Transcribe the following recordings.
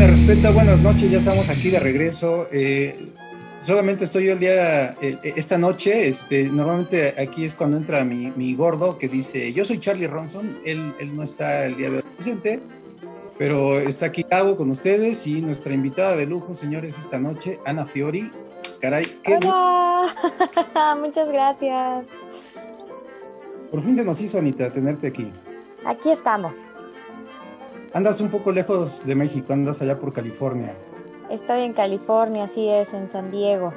Me Respeta, buenas noches, ya estamos aquí de regreso. Eh, solamente estoy yo el día, eh, esta noche, este, normalmente aquí es cuando entra mi, mi, gordo que dice, yo soy Charlie Ronson, él, él no está el día de hoy presente, pero está aquí con ustedes y nuestra invitada de lujo, señores, esta noche, Ana Fiori. Caray, qué Hola, muchas gracias. Por fin se nos hizo, Anita, tenerte aquí. Aquí estamos. Andas un poco lejos de México, andas allá por California. Estoy en California, así es, en San Diego.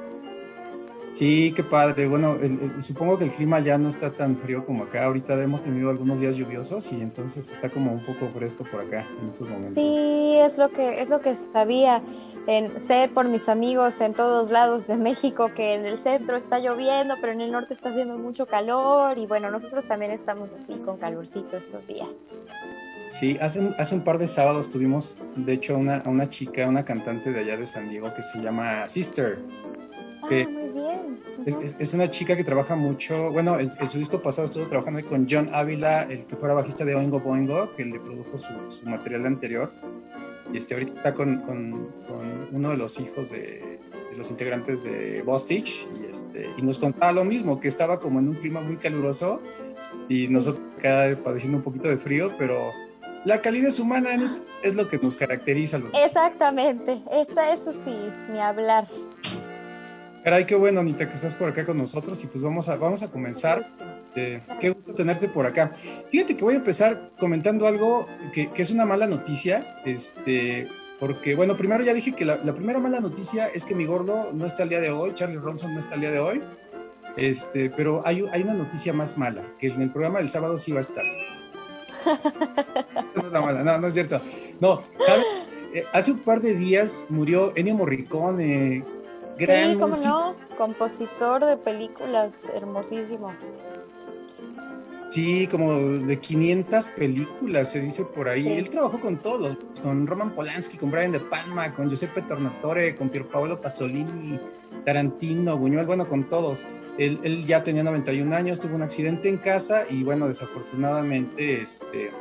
Sí, qué padre. Bueno, supongo que el clima ya no está tan frío como acá. Ahorita hemos tenido algunos días lluviosos y entonces está como un poco fresco por acá en estos momentos. Sí, es lo que es lo que sabía. En, sé por mis amigos en todos lados de México que en el centro está lloviendo, pero en el norte está haciendo mucho calor y bueno, nosotros también estamos así con calorcito estos días. Sí, hace, hace un par de sábados tuvimos, de hecho, una, una chica, una cantante de allá de San Diego que se llama Sister. ah, muy bien. es, es, una chica que trabaja mucho, bueno, en, su disco pasado estuvo trabajando con John Ávila, el que fuera bajista de Oingo Boingo, que le produjo su, su material anterior. Y este, ahorita está con, con, con uno de los hijos de, de los integrantes de Bostich y, este, y nos contaba lo mismo, que estaba como en un clima muy caluroso y nosotros acá padeciendo un poquito de frío, pero la calidez humana es lo que nos caracteriza. Los Exactamente, Esa, eso sí, ni hablar. Caray, qué bueno, Anita, que estás por acá con nosotros y pues vamos a, vamos a comenzar. Eh, qué gusto tenerte por acá. Fíjate que voy a empezar comentando algo que, que, es una mala noticia, este, porque bueno, primero ya dije que la, la, primera mala noticia es que mi gordo no está el día de hoy, Charlie Ronson no está el día de hoy, este, pero hay, hay una noticia más mala, que en el programa del sábado sí va a estar. no, no, no es cierto. No, ¿sabes? Eh, hace un par de días murió Ennio Morricone, gran sí, cómo no, compositor de películas, hermosísimo. Sí, como de 500 películas, se dice por ahí. Sí. Él trabajó con todos, con Roman Polanski, con Brian De Palma, con Giuseppe Tornatore, con Pierpaolo Pasolini, Tarantino, Buñuel, bueno, con todos. Él, él, ya tenía 91 años, tuvo un accidente en casa y bueno, desafortunadamente, este,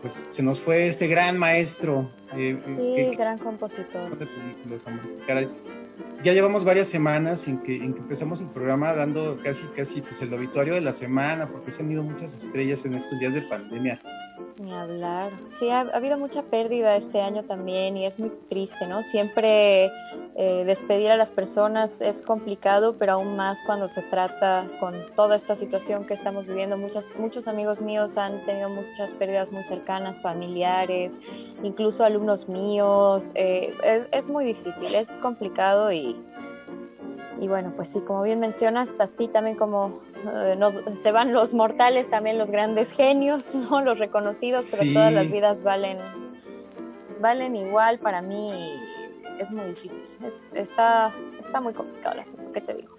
pues se nos fue este gran maestro. Eh, sí, que, gran compositor. De películas, hombre, caray. Ya llevamos varias semanas en que, en que empezamos el programa dando casi, casi pues el obituario de la semana, porque se han ido muchas estrellas en estos días de pandemia. Ni hablar. Sí, ha, ha, habido mucha pérdida este año también y es muy triste, ¿no? Siempre eh, despedir a las personas es complicado, pero aún más cuando se trata con toda esta situación que estamos viviendo. Muchas, muchos amigos míos han tenido muchas pérdidas muy cercanas, familiares, incluso alumnos míos. Eh, es, es muy difícil, es complicado y, y bueno, pues sí, como bien mencionas, así también como nos, se van los mortales, también los grandes genios, ¿no? los reconocidos, pero todas las vidas valen, valen igual para mí. Es muy difícil, es, está, está muy complicado el asunto, ¿qué te digo?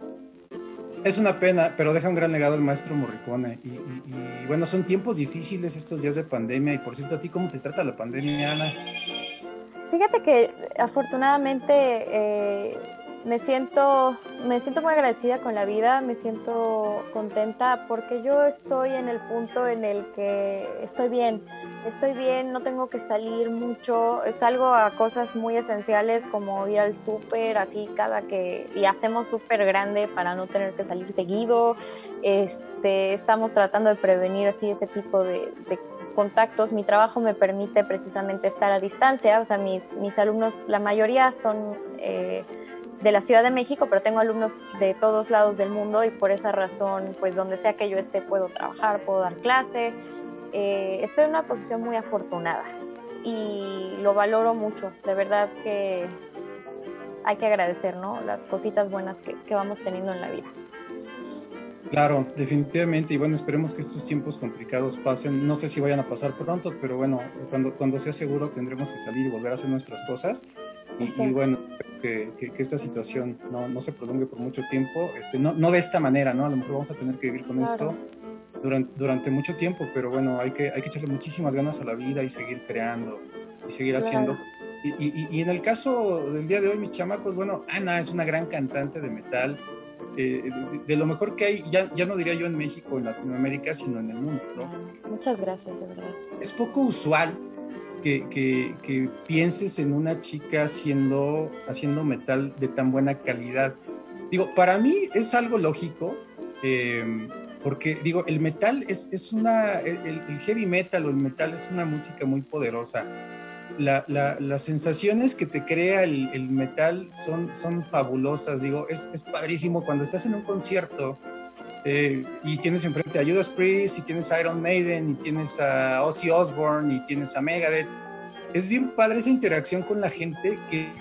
Es una pena, pero deja un gran legado el maestro Morricone. Y, y, y, bueno, son tiempos difíciles estos días de pandemia. Y por cierto, ¿a ti cómo te trata la pandemia, Ana? Fíjate que afortunadamente eh, me siento, me siento muy agradecida con la vida, me siento contenta porque yo estoy en el punto en el que estoy bien, estoy bien, no tengo que salir mucho, salgo a cosas muy esenciales como ir al súper, así cada que, y hacemos súper grande para no tener que salir seguido, este, estamos tratando de prevenir así ese tipo de, contactos, mi trabajo me permite precisamente estar a distancia, o sea, mis, mis alumnos, la mayoría son... Eh, de la Ciudad de México, pero tengo alumnos de todos lados del mundo y por esa razón, pues donde sea que yo esté, puedo trabajar, puedo dar clase. Eh, estoy en una posición muy afortunada y lo valoro mucho. De verdad que hay que agradecer, ¿no? Las cositas buenas que, vamos teniendo en la vida. Claro, definitivamente. Y bueno, esperemos que estos tiempos complicados pasen. No sé si vayan a pasar pronto, pero bueno, cuando, cuando sea seguro tendremos que salir y volver a hacer nuestras cosas. Y, y bueno, que, que, que, esta situación no, no, se prolongue por mucho tiempo, este, no, no de esta manera, ¿no? A lo mejor vamos a tener que vivir con claro. esto durante, durante mucho tiempo, pero bueno, hay que, hay que echarle muchísimas ganas a la vida y seguir creando y seguir claro. haciendo. Y, y, y, en el caso del día de hoy, mis chamacos, bueno, Ana es una gran cantante de metal, eh, de, de, lo mejor que hay, ya, ya no diría yo en México, en Latinoamérica, sino en el mundo. ¿no? Muchas gracias, de verdad. Es poco usual que, que, pienses en una chica haciendo, haciendo metal de tan buena calidad. Digo, para mí es algo lógico, eh, porque digo, el metal es, es una, el, heavy metal o el metal es una música muy poderosa. La, las sensaciones que te crea el, el, metal son, son fabulosas, digo, es, es padrísimo cuando estás en un concierto eh, y tienes enfrente a Judas Priest, y tienes a Iron Maiden, y tienes a Ozzy Osbourne, y tienes a Megadeth. Es bien padre esa interacción con la gente que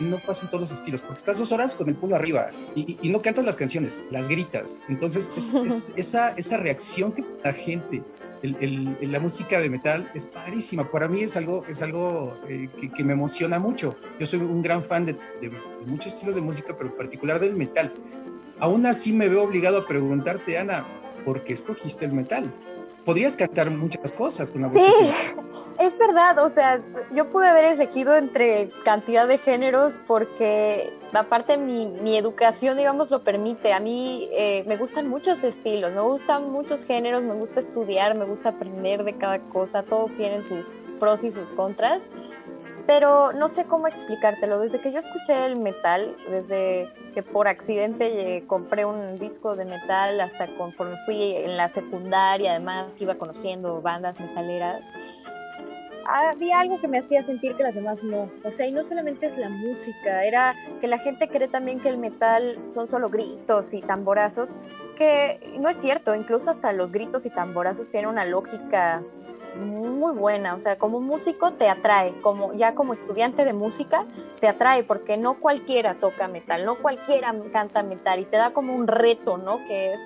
no pasa en todos los estilos, porque estás dos horas con el pulo arriba y, no cantas las canciones, las gritas. Entonces, es, esa, esa reacción que la gente la música de metal es padrísima. Para mí es algo, es algo eh, que, me emociona mucho. Yo soy un gran fan de, muchos estilos de música, pero en particular del metal. Aún así me veo obligado a preguntarte, Ana, ¿por qué escogiste el metal? Podrías cantar muchas cosas con la música. Sí, es verdad. O sea, yo pude haber elegido entre cantidad de géneros porque aparte mi, mi educación, digamos, lo permite. A mí eh, me gustan muchos estilos, me gustan muchos géneros, me gusta estudiar, me gusta aprender de cada cosa, todos tienen sus pros y sus contras, pero no sé cómo explicártelo. Desde que yo escuché el metal, desde que por accidente compré un disco de metal hasta conforme fui en la secundaria, además que iba conociendo bandas metaleras, había algo que me hacía sentir que las demás no. O sea, y no solamente es la música, era que la gente cree también que el metal son solo gritos y tamborazos, que no es cierto, incluso hasta los gritos y tamborazos tienen una lógica muy buena, o sea, como músico te atrae, como ya como estudiante de música te atrae porque no cualquiera toca metal, no cualquiera canta metal y te da como un reto, ¿no? Que es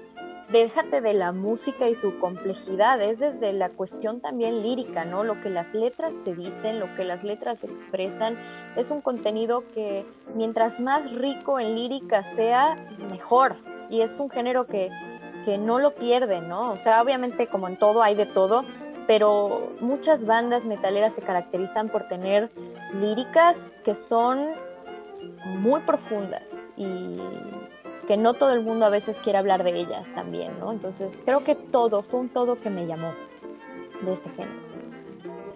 déjate de la música y su complejidad, es desde la cuestión también lírica, ¿no? Lo que las letras te dicen, lo que las letras expresan, es un contenido que mientras más rico en lírica sea, mejor. Y es un género que, que no lo pierde, ¿no? O sea, obviamente como en todo hay de todo, pero muchas bandas metaleras se caracterizan por tener líricas que son muy profundas y que no todo el mundo a veces quiere hablar de ellas también, ¿no? Entonces creo que todo, fue un todo que me llamó de este género.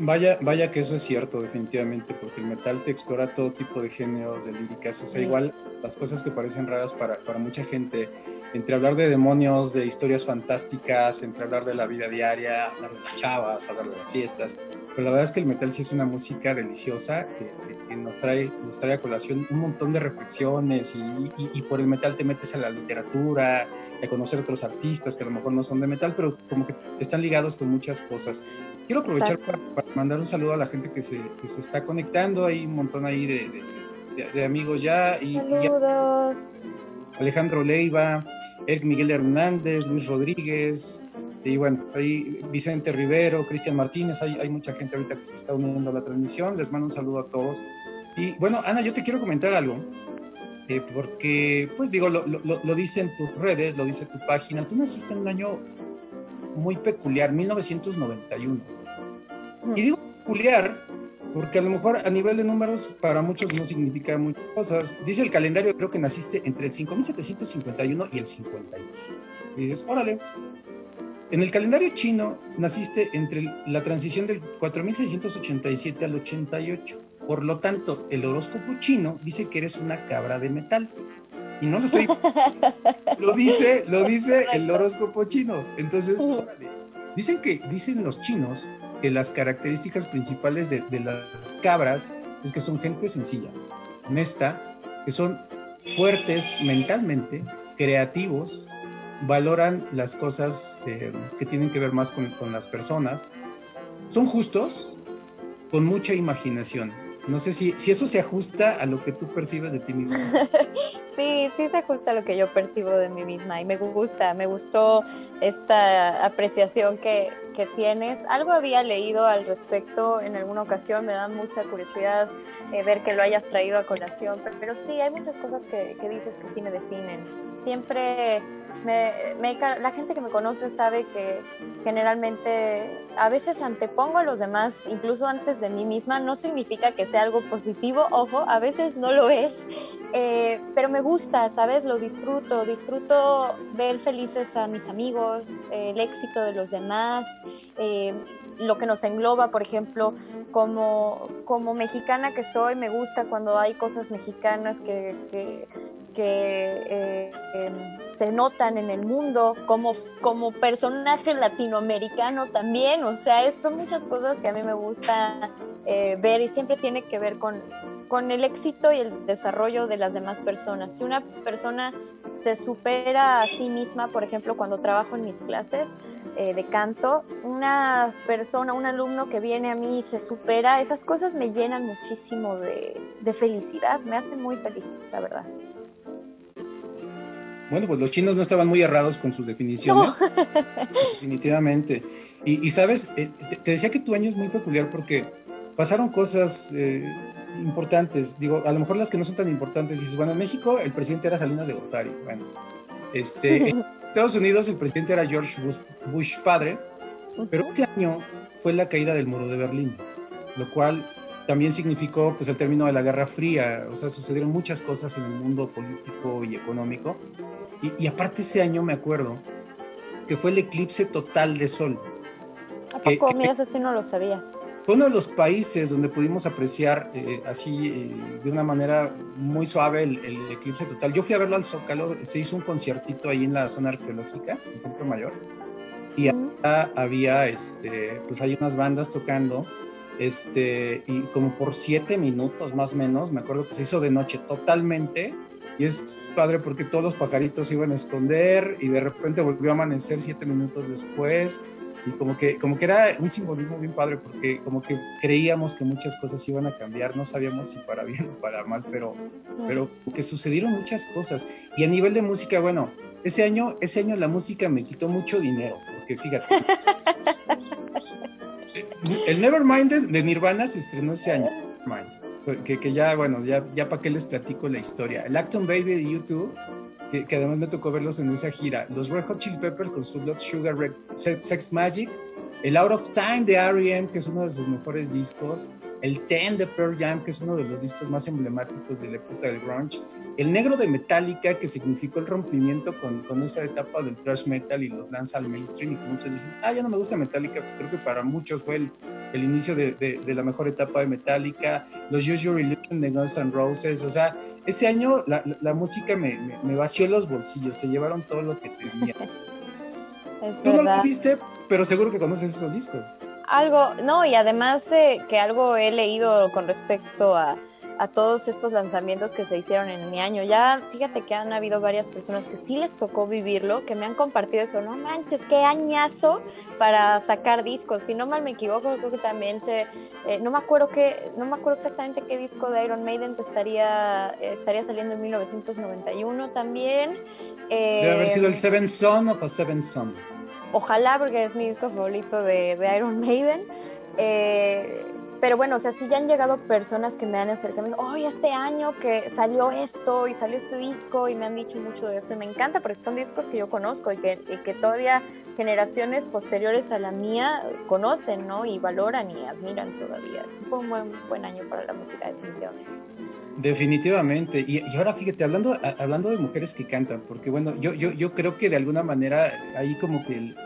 Vaya, vaya que eso es cierto, definitivamente, porque el metal te explora todo tipo de géneros, de líricas, o sea, igual las cosas que parecen raras para, para, mucha gente, entre hablar de demonios, de historias fantásticas, entre hablar de la vida diaria, hablar de las chavas, hablar de las fiestas, pero la verdad es que el metal sí es una música deliciosa que, nos, trae, nos trae a colación un montón de reflexiones y, y, por el metal te metes a la literatura, a conocer otros artistas que a lo mejor no son de metal, pero como que están ligados con muchas cosas. Quiero aprovechar para, mandar un saludo a la gente que se, que se está conectando, hay un montón ahí de, de, amigos ya. Y, Saludos. Alejandro Leiva, Eric Miguel Hernández, Luis Rodríguez, y bueno, ahí Vicente Rivero, Cristian Martínez, hay, hay, mucha gente ahorita que se está uniendo a la transmisión. Les mando un saludo a todos. Y bueno, Ana, yo te quiero comentar algo, eh, porque, pues digo, lo, lo, lo, dice en tus redes, lo dice tu página. Tú naciste en un año muy peculiar, 1991. Y digo peculiar porque a lo mejor a nivel de números para muchos no significa muchas cosas. Dice el calendario, creo que naciste entre el 5751 y el 52. Y dices, órale, en el calendario chino naciste entre la transición del 4687 al 88. Por lo tanto, el horóscopo chino dice que eres una cabra de metal. Y no lo estoy. lo dice, lo dice el horóscopo chino. Entonces, dicen que dicen los chinos que las características principales de, de las cabras es que son gente sencilla, honesta, que son fuertes mentalmente, creativos, valoran las cosas eh, que tienen que ver más con, con, las personas, son justos, con mucha imaginación. No sé si, si eso se ajusta a lo que tú percibes de ti misma. sí, sí se ajusta a lo que yo percibo de mí misma y me gusta, me gustó esta apreciación que, que tienes. Algo había leído al respecto en alguna ocasión, me da mucha curiosidad eh, ver que lo hayas traído a colación, pero, pero sí, hay muchas cosas que, que dices que sí me definen. Siempre me, la gente que me conoce sabe que generalmente a veces antepongo a los demás, incluso antes de mí misma, no significa que sea algo positivo, ojo, a veces no lo es, eh, pero me gusta, ¿sabes? Lo disfruto, disfruto ver felices a mis amigos, el éxito de los demás, eh, lo que nos engloba, por ejemplo, como, como mexicana que soy, me gusta cuando hay cosas mexicanas que, que, eh, em, se notan en el mundo, como, como personaje latinoamericano también, o sea, son muchas cosas que a mí me gusta eh, ver y siempre tiene que ver con, con el éxito y el desarrollo de las demás personas. Si una persona se supera a sí misma, por ejemplo, cuando trabajo en mis clases eh, de canto, una persona, un alumno que viene a mí y se supera, esas cosas me llenan muchísimo de, felicidad, me hacen muy feliz, la verdad. Bueno, pues los chinos no estaban muy errados con sus definiciones. Definitivamente. Y, sabes, eh, te, decía que tu año es muy peculiar porque pasaron cosas eh, importantes, digo, a lo mejor las que no son tan importantes, dices, bueno, en México el presidente era Salinas de Gortari, bueno, este, en Estados Unidos el presidente era George Bush, padre, pero ese año fue la caída del muro de Berlín, lo cual también significó pues el término de la Guerra Fría, o sea, sucedieron muchas cosas en el mundo político y económico, y, aparte ese año me acuerdo que fue el eclipse total de sol. ¿A poco? Mira, eso sí no lo sabía. Fue uno de los países donde pudimos apreciar eh, así eh, de una manera muy suave el, eclipse total. Yo fui a verlo al Zócalo, se hizo un conciertito ahí en la zona arqueológica, en Templo Mayor, y había, este, pues hay unas bandas tocando, este, y como por siete minutos más o menos, me acuerdo que se hizo de noche totalmente, y es padre porque todos los pajaritos se iban a esconder y de repente volvió a amanecer siete minutos después y como que, como que era un simbolismo bien padre porque como que creíamos que muchas cosas iban a cambiar, no sabíamos si para bien o para mal, pero, pero que sucedieron muchas cosas. Y a nivel de música, bueno, ese año, ese año la música me quitó mucho dinero, porque fíjate. el Nevermind de Nirvana se estrenó ese año. Que, que ya, bueno, ya, ya para qué les platico la historia. El Acton Baby de YouTube que, además me tocó verlos en esa gira. Los Red Hot Chili Peppers con su Blood Sugar Sex Magic, el Out of Time de R.E.M., que es uno de sus mejores discos, el Ten de Pearl Jam, que es uno de los discos más emblemáticos de la época del grunge, el Negro de Metallica, que significó el rompimiento con, con esa etapa del thrash metal y los lanza al mainstream, y que muchos dicen, ah, ya no me gusta Metallica, pues creo que para muchos fue el, el inicio de, de, la mejor etapa de Metallica, los Use Your Illusion de Guns N' Roses, o sea, ese año la, la, música me, me, vació los bolsillos, se llevaron todo lo que tenía. Tú no lo viste, pero seguro que conoces esos discos. Algo, no, y además eh, que algo he leído con respecto a a todos estos lanzamientos que se hicieron en mi año. Ya fíjate que han habido varias personas que sí les tocó vivirlo, que me han compartido eso, no manches, qué añazo para sacar discos. Si no mal me equivoco, creo que también se, eh, no me acuerdo que, no me acuerdo exactamente qué disco de Iron Maiden estaría, estaría saliendo en 1991 también. Debe haber sido el eh, Seven Son o Seven Son. Ojalá, porque es mi disco favorito de, de Iron Maiden. Eh, pero bueno, o sea, sí ya han llegado personas que me han acercado, oye, este año que salió esto y salió este disco y me han dicho mucho de eso y me encanta porque son discos que yo conozco y que, y que todavía generaciones posteriores a la mía conocen, ¿no? Y valoran y admiran todavía. Fue un buen, buen año para la música definitivamente. Definitivamente. Y, y, ahora fíjate, hablando, hablando de mujeres que cantan, porque bueno, yo, yo, yo creo que de alguna manera ahí como que el,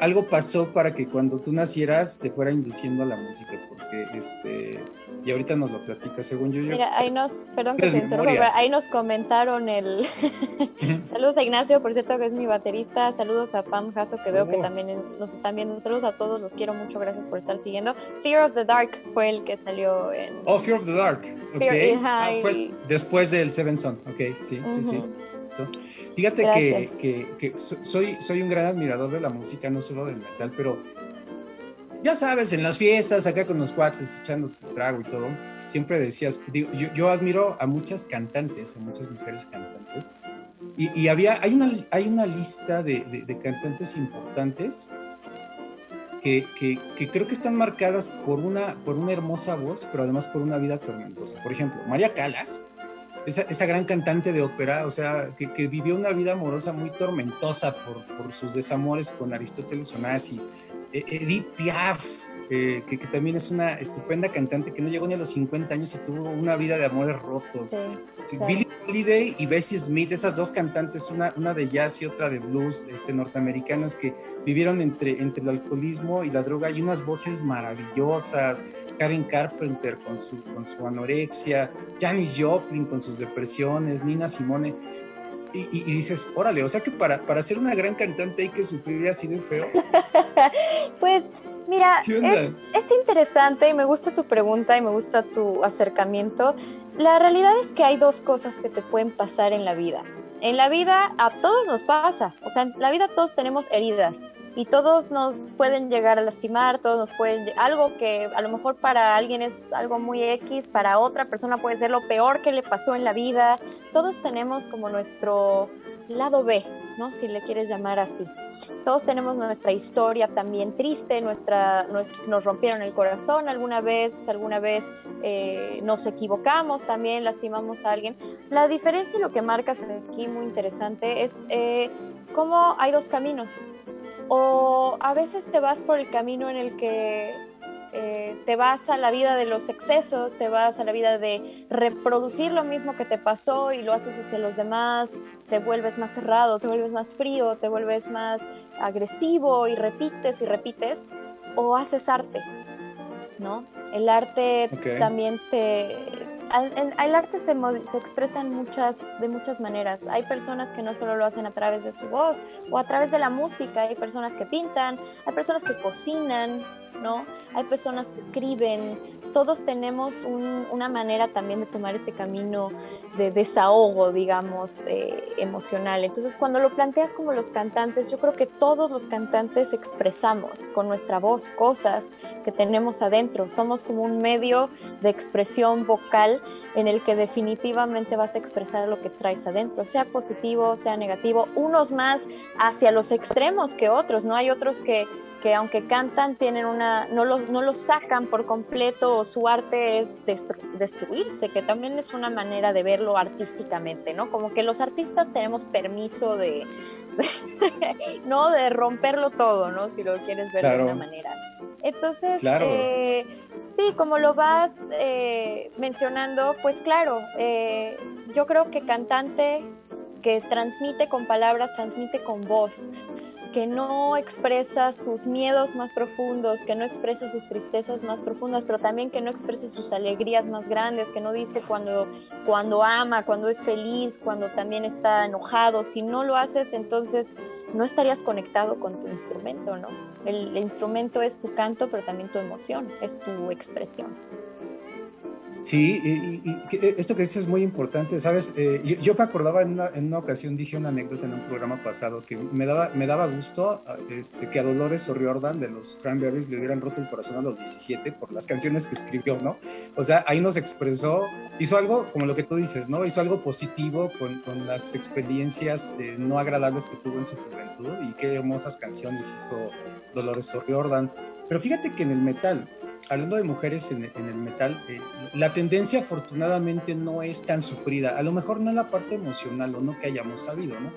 algo pasó para que cuando tú nacieras te fuera induciendo a la música, porque este, y ahorita nos lo platica según yo. Mira, ahí nos, perdón que se interrumpa, ahí nos comentaron el, saludos a Ignacio, por cierto que es mi baterista, saludos a Pam Jasso que veo que oh. también nos están viendo, saludos a todos, los quiero mucho, gracias por estar siguiendo. Fear of the Dark fue el que salió en... Oh, Fear of the Dark, ok. Ah, fue después del Seven Son, ok, sí, sí, sí. Fíjate que, soy, soy un gran admirador de la música, no solo del metal, pero ya sabes, en las fiestas, acá con los cuates, echando trago y todo, siempre decías, yo, admiro a muchas cantantes, a muchas mujeres cantantes, y, había, hay una, hay una lista de, cantantes importantes que, que, creo que están marcadas por una, por una hermosa voz, pero además por una vida tormentosa. Por ejemplo, María Calas esa, gran cantante de ópera, o sea, que, vivió una vida amorosa muy tormentosa por, sus desamores con Aristóteles Onassis, eh, Edith Piaf, que, que, también es una estupenda cantante que no llegó ni a los 50 años y tuvo una vida de amores rotos. Sí, Billie Holiday y Bessie Smith, esas dos cantantes, una, una de jazz y otra de blues este, norteamericanas que vivieron entre, entre el alcoholismo y la droga y unas voces maravillosas. Karen Carpenter con su, con su anorexia, Janis Joplin con sus depresiones, Nina Simone. Y, dices, órale, o sea que para, para ser una gran cantante hay que sufrir así de feo. pues mira, es, es, interesante y me gusta tu pregunta y me gusta tu acercamiento. La realidad es que hay dos cosas que te pueden pasar en la vida. En la vida a todos nos pasa, o sea, en la vida todos tenemos heridas y todos nos pueden llegar a lastimar, todos nos pueden algo que a lo mejor para alguien es algo muy X, para otra persona puede ser lo peor que le pasó en la vida. Todos tenemos como nuestro lado B, ¿no? Si le quieres llamar así. Todos tenemos nuestra historia también triste, nuestra nos, rompieron el corazón alguna vez, alguna vez eh, nos equivocamos también, lastimamos a alguien. La diferencia y lo que marcas aquí muy interesante es eh, cómo hay dos caminos o a veces te vas por el camino en el que eh, te vas a la vida de los excesos, te vas a la vida de reproducir lo mismo que te pasó y lo haces hacia los demás, te vuelves más cerrado, te vuelves más frío, te vuelves más agresivo y repites y repites, o haces arte, ¿no? El arte también te, el, arte se, se, expresa en muchas, de muchas maneras. Hay personas que no solo lo hacen a través de su voz o a través de la música, hay personas que pintan, hay personas que cocinan, ¿no? Hay personas que escriben, todos tenemos una manera también de tomar ese camino de desahogo, digamos, eh, emocional. Entonces, cuando lo planteas como los cantantes, yo creo que todos los cantantes expresamos con nuestra voz cosas que tenemos adentro. Somos como un medio de expresión vocal en el que definitivamente vas a expresar lo que traes adentro, sea positivo, sea negativo, unos más hacia los extremos que otros, ¿no? Hay otros que que aunque cantan, tienen una, no lo, no lo sacan por completo o su arte es destruirse, que también es una manera de verlo artísticamente, ¿no? Como que los artistas tenemos permiso de, ¿no? De romperlo todo, ¿no? Si lo quieres ver de una manera. Entonces, eh, sí, como lo vas eh, mencionando, pues claro, eh, yo creo que cantante que transmite con palabras, transmite con voz, que no expresa sus miedos más profundos, que no expresa sus tristezas más profundas, pero también que no expresa sus alegrías más grandes, que no dice cuando, cuando ama, cuando es feliz, cuando también está enojado. Si no lo haces, entonces no estarías conectado con tu instrumento, ¿no? el instrumento es tu canto, pero también tu emoción, es tu expresión. Sí, y, e, esto que dices es muy importante, ¿sabes? Eh, yo, me acordaba en una, ocasión, dije una anécdota en un programa pasado, que me daba, me daba gusto este, que a Dolores O'Riordan de los Cranberries le hubieran roto el corazón a los 17 por las canciones que escribió, ¿no? O sea, ahí nos expresó, hizo algo como lo que tú dices, ¿no? Hizo algo positivo con, con las experiencias eh, no agradables que tuvo en su juventud y qué hermosas canciones hizo Dolores O'Riordan. Pero fíjate que en el metal, hablando de mujeres en, el metal, eh, la tendencia afortunadamente no es tan sufrida. A lo mejor no en la parte emocional o no que hayamos sabido, ¿no?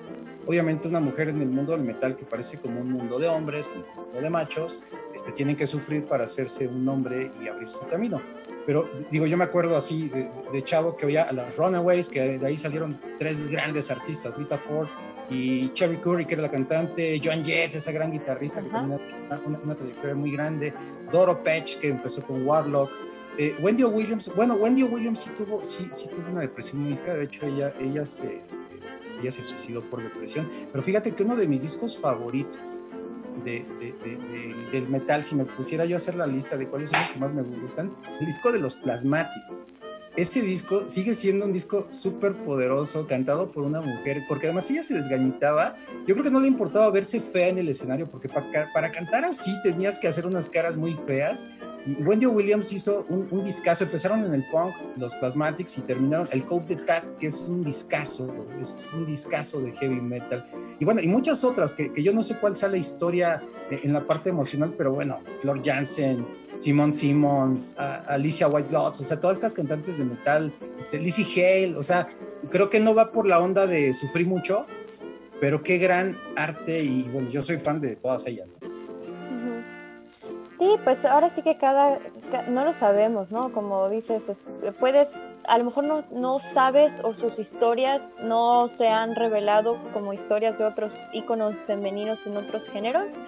Obviamente una mujer en el mundo del metal que parece como un mundo de hombres, como un mundo de machos, este, tienen que sufrir para hacerse un hombre y abrir su camino. Pero digo, yo me acuerdo así de, de chavo que oía a las Runaways, que de ahí salieron tres grandes artistas, Lita Ford, y Cherry Curry, que era la cantante, Joan Jett, esa gran guitarrista que tiene una, trayectoria muy grande, Doro Patch, que empezó con Warlock, eh, Wendy Williams, bueno, Wendy Williams sí tuvo, sí, sí tuvo una depresión muy fea, de hecho ella, ella, se, este, ella se suicidó por depresión, pero fíjate que uno de mis discos favoritos de, del metal, si me pusiera yo a hacer la lista de cuáles son los que más me gustan, el disco de los Plasmatics ese disco sigue siendo un disco súper poderoso, cantado por una mujer, porque además ella se desgañitaba. Yo creo que no le importaba verse fea en el escenario, porque para, cantar así tenías que hacer unas caras muy feas. Wendy Williams hizo un, un discazo. Empezaron en el punk, los Plasmatics, y terminaron el Cope de Tat, que es un discazo, es un discazo de heavy metal. Y bueno, y muchas otras que, que yo no sé cuál sea la historia en la parte emocional, pero bueno, Flor Jansen, Simon Simmons, Alicia White Bloods, o sea, todas estas cantantes de metal, este, Lizzie Hale, o sea, creo que no va por la onda de sufrir mucho, pero qué gran arte y bueno, yo soy fan de todas ellas. Sí, pues ahora sí que cada, no lo sabemos, ¿no? Como dices, puedes, a lo mejor no, no, sabes o sus historias no se han revelado como historias de otros íconos femeninos en otros géneros,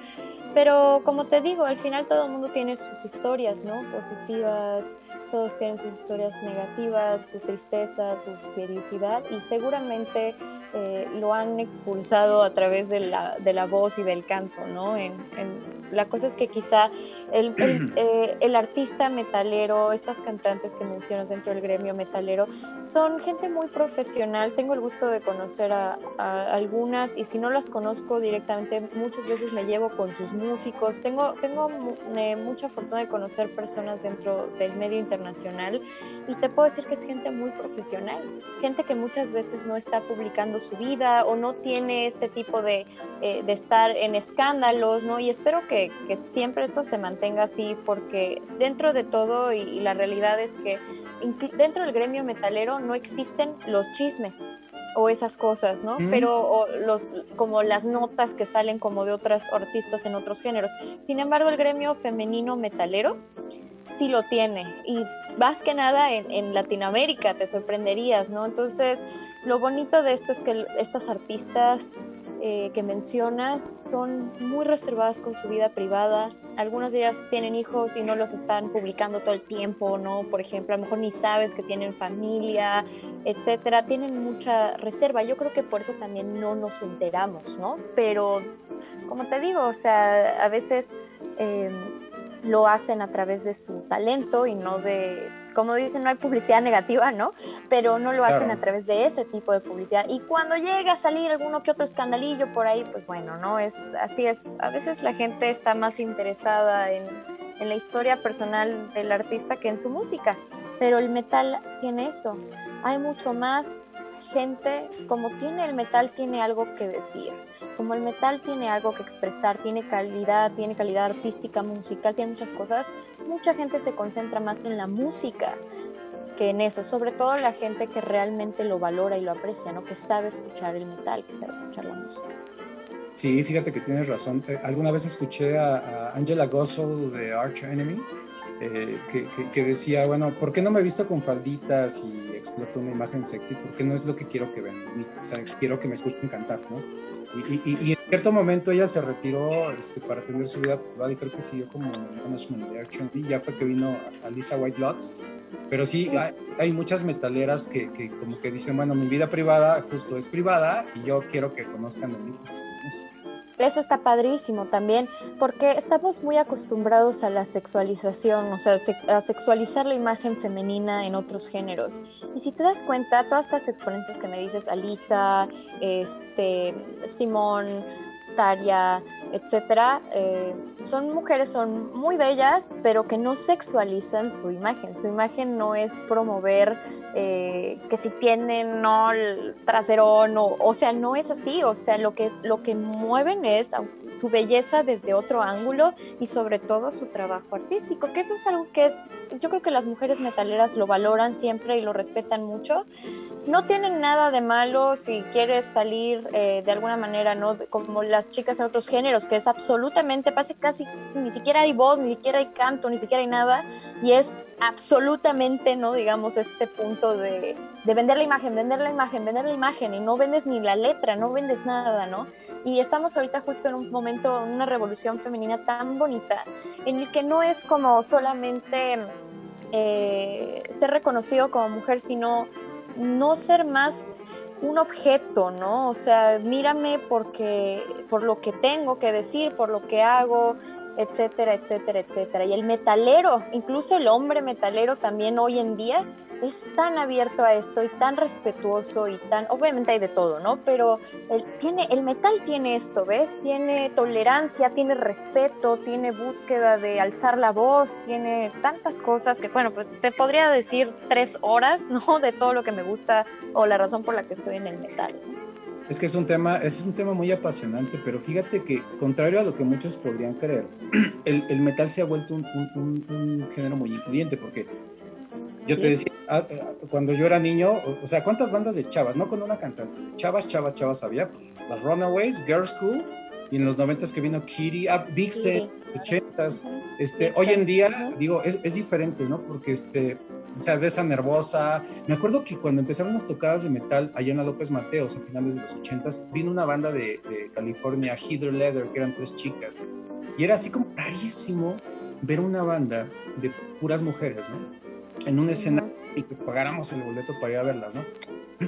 pero como te digo, al final todo el mundo tiene sus historias, ¿no? Positivas, todos tienen sus historias negativas, su tristeza, su felicidad y seguramente eh, lo han expulsado a través de la, de la voz y del canto, ¿no? En, la cosa es que quizá el, eh, el, artista metalero, estas cantantes que mencionas dentro del gremio metalero, son gente muy profesional. Tengo el gusto de conocer a, algunas y si no las conozco directamente, muchas veces me llevo con sus músicos. Tengo, tengo eh, mucha fortuna de conocer personas dentro del medio internacional y te puedo decir que es gente muy profesional, gente que muchas veces no está publicando su vida o no tiene este tipo de, eh, de estar en escándalos, ¿no? Y espero que que, siempre esto se mantenga así porque dentro de todo y, la realidad es que dentro del gremio metalero no existen los chismes o esas cosas, ¿no? Mm. Pero los como las notas que salen como de otras artistas en otros géneros. Sin embargo, el gremio femenino metalero sí lo tiene y más que nada en, en, Latinoamérica te sorprenderías, ¿no? Entonces, lo bonito de esto es que estas artistas eh, que mencionas son muy reservadas con su vida privada. Algunas de ellas tienen hijos y no los están publicando todo el tiempo, ¿no? Por ejemplo, a lo mejor ni sabes que tienen familia, etcétera. Tienen mucha reserva. Yo creo que por eso también no nos enteramos, ¿no? Pero, como te digo, o sea, a veces eh, lo hacen a través de su talento y no de como dicen, no hay publicidad negativa, ¿no? Pero no lo hacen a través de ese tipo de publicidad. Y cuando llega a salir alguno que otro escandalillo por ahí, pues bueno, ¿no? Es así es. A veces la gente está más interesada en, en la historia personal del artista que en su música. Pero el metal tiene eso. Hay mucho más gente, como tiene el metal, tiene algo que decir. Como el metal tiene algo que expresar, tiene calidad, tiene calidad artística, musical, tiene muchas cosas, mucha gente se concentra más en la música que en eso, sobre todo la gente que realmente lo valora y lo aprecia, ¿no? Que sabe escuchar el metal, que sabe escuchar la música. Sí, fíjate que tienes razón. Eh, alguna vez escuché a, Angela Gossel de Arch Enemy eh, que, decía, bueno, ¿por qué no me he visto con falditas y exploto una imagen sexy? Porque no es lo que quiero que vean O sea, quiero que me escuchen cantar, ¿no? Y, en cierto momento ella se retiró este, para tener su vida privada y creo que siguió como management de Arch&B. Ya fue que vino a Lisa White Lots. Pero sí, hay, muchas metaleras que, que, como que dicen, bueno, mi vida privada justo es privada y yo quiero que conozcan de mí. Pues, eso está padrísimo también, porque estamos muy acostumbrados a la sexualización, o sea, a sexualizar la imagen femenina en otros géneros. Y si te das cuenta, todas estas exponencias que me dices, Alisa, este, Simón, Taria, etcétera, eh, son mujeres, son muy bellas, pero que no sexualizan su imagen. Su imagen no es promover eh, que si tienen no el traserón, o, o sea, no es así. O sea, lo que, lo que mueven es su belleza desde otro ángulo y sobre todo su trabajo artístico, que eso es algo que es, yo creo que las mujeres metaleras lo valoran siempre y lo respetan mucho. No tienen nada de malo si quieres salir eh, de alguna manera, ¿no? Como las chicas en otros géneros, que es absolutamente, pase ni siquiera hay voz, ni siquiera hay canto, ni siquiera hay nada, y es absolutamente, ¿no? Digamos, este punto de, de, vender la imagen, vender la imagen, vender la imagen, y no vendes ni la letra, no vendes nada, ¿no? Y estamos ahorita justo en un momento, una revolución femenina tan bonita, en el que no es como solamente eh, ser reconocido como mujer, sino no ser más un objeto, ¿no? O sea, mírame porque por lo que tengo que decir, por lo que hago, etcétera, etcétera, etcétera. Y el metalero, incluso el hombre metalero también hoy en día es tan abierto a esto y tan respetuoso y tan, obviamente hay de todo, ¿no? Pero el, tiene, el metal tiene esto, ¿ves? Tiene tolerancia, tiene respeto, tiene búsqueda de alzar la voz, tiene tantas cosas que, bueno, pues te podría decir tres horas, ¿no? De todo lo que me gusta o la razón por la que estoy en el metal. Es que es un tema, es un tema muy apasionante, pero fíjate que, contrario a lo que muchos podrían creer, el, metal se ha vuelto un, un género muy influyente, porque yo te decía, ah, eh, cuando yo era niño, o sea, ¿cuántas bandas de chavas? No con una cantante. Chavas, chavas, chavas había. Las Runaways, Girls School, y en los noventas que vino Kitty, ah, Big ochentas. Este, hoy en día, digo, es, es, diferente, ¿no? Porque, este, o sea, ves a Nervosa. Me acuerdo que cuando empezaron las tocadas de metal allá en la López Mateos, a finales de los ochentas, vino una banda de, de California, Hydro Leather, que eran tres chicas. Y era así como rarísimo ver una banda de puras mujeres, ¿no? En un escenario y que pagáramos el boleto para ir a verlas, ¿no?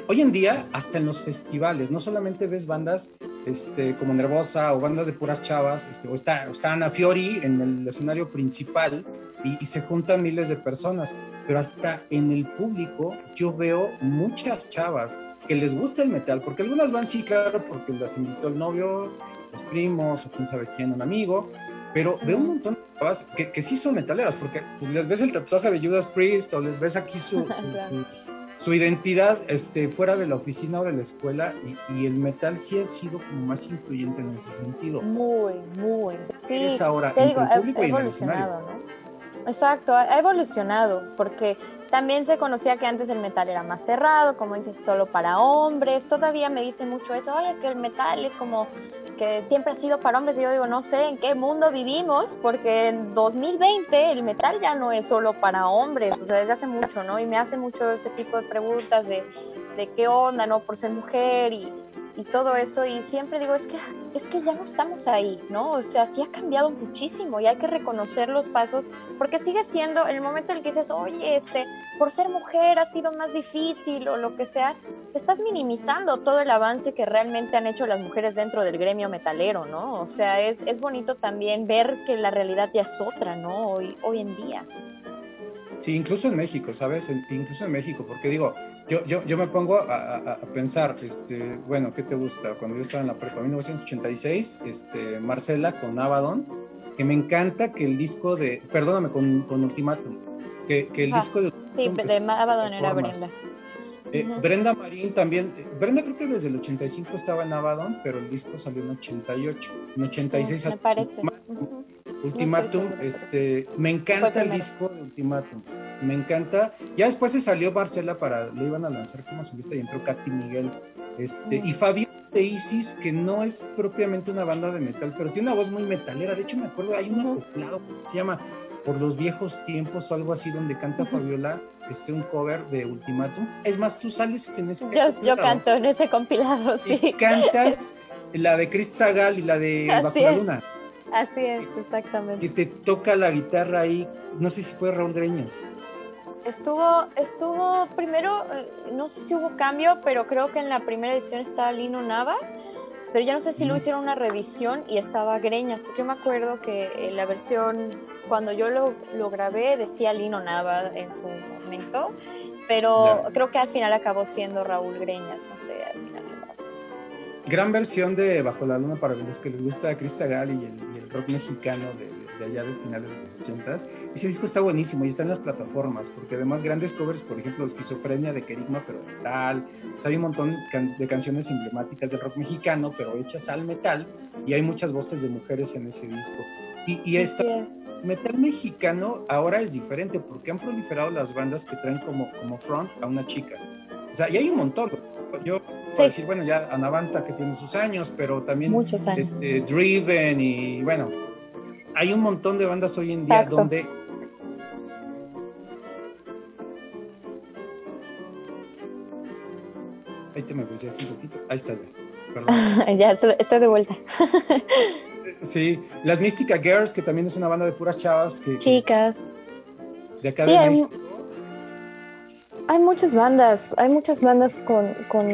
Hoy en día, hasta en los festivales, no solamente ves bandas este, como Nervosa o bandas de puras chavas, este, o, está, está Ana Fiori en el escenario principal y, se juntan miles de personas, pero hasta en el público yo veo muchas chavas que les gusta el metal, porque algunas van, sí, claro, porque las invitó el novio, los primos o quién sabe quién, un amigo, pero veo un montón de chavas que, que sí son metaleras, porque pues, les ves el tatuaje de Judas Priest o les ves aquí su, su, identidad este, fuera de la oficina o de la escuela y, el metal sí ha sido como más influyente en ese sentido. Muy, muy. Sí, es ahora te digo, ha evolucionado, ¿no? Exacto, ha evolucionado, porque también se conocía que antes el metal era más cerrado, como dices, solo para hombres. Todavía me dicen mucho eso, oye, que el metal es como que siempre ha sido para hombres. Y yo digo, no sé en qué mundo vivimos, porque en 2020 el metal ya no es solo para hombres, o sea, desde hace mucho, ¿no? Y me hacen mucho ese tipo de preguntas de, de qué onda, ¿no? Por ser mujer y y todo eso y siempre digo es que es que ya no estamos ahí no o sea sí ha cambiado muchísimo y hay que reconocer los pasos porque sigue siendo el momento en el que dices oye este por ser mujer ha sido más difícil o lo que sea estás minimizando todo el avance que realmente han hecho las mujeres dentro del gremio metalero no o sea es, es bonito también ver que la realidad ya es otra no hoy hoy en día. Sí, incluso en México, ¿sabes? Incluso en México, porque digo, yo, yo, yo me pongo a, pensar, este, bueno, ¿qué te gusta? Cuando yo estaba en la prepa, 1986, este, Marcela con Abaddon, que me encanta que el disco de, perdóname, con, con Ultimatum, que, que el disco de... Sí, de Abaddon era Brenda. Eh, Brenda Marín también, eh, Brenda creo que desde el 85 estaba en Abaddon, pero el disco salió en 88, en 86 me parece. Ultimatum, este, me encanta el disco de Ultimatum, me encanta. Ya después se salió Marcela para, lo iban a lanzar como solista y entró Katy Miguel, este, y Fabio de Isis, que no es propiamente una banda de metal, pero tiene una voz muy metalera. De hecho, me acuerdo, hay un acoplado se llama Por los viejos tiempos o algo así, donde canta Fabiola este, un cover de Ultimatum. Es más, tú sales en ese. Yo, yo canto en ese compilado, sí. cantas la de Crista Gal y la de Bajo la Luna. Así es, exactamente. Que te toca la guitarra ahí, no sé si fue Raúl Greñas. Estuvo, estuvo primero, eh, no sé si hubo cambio, pero creo que en la primera edición estaba Lino Nava, pero ya no sé si lo hicieron una revisión y estaba Greñas, porque yo me acuerdo que en la versión, cuando yo lo, lo grabé, decía Lino Nava en su momento, pero creo que al final acabó siendo Raúl Greñas, no sé, al final qué pasó. Gran versión de Bajo la Luna para los que les gusta Crista Gal y el, rock mexicano de, allá de finales de los 80 Ese disco está buenísimo y está en las plataformas, porque además grandes covers, por ejemplo, Esquizofrenia de Kerigma, pero metal. Pues hay un montón de canciones emblemáticas del rock mexicano, pero hechas al metal, y hay muchas voces de mujeres en ese disco. Y, y esta, metal mexicano ahora es diferente, porque han proliferado las bandas que traen como, como front a una chica. O sea, y hay un montón. Yo puedo decir, bueno, ya Anavanta que tiene sus años, pero también Muchos años. Este, Driven y bueno, hay un montón de bandas hoy en día donde Ahí te me apreciaste un poquito. Ahí estás. Perdón. ya estoy de vuelta. sí, las Mystica Girls, que también es una banda de puras chavas. Que, Chicas. de acá de México hay muchas bandas, hay muchas bandas con, con,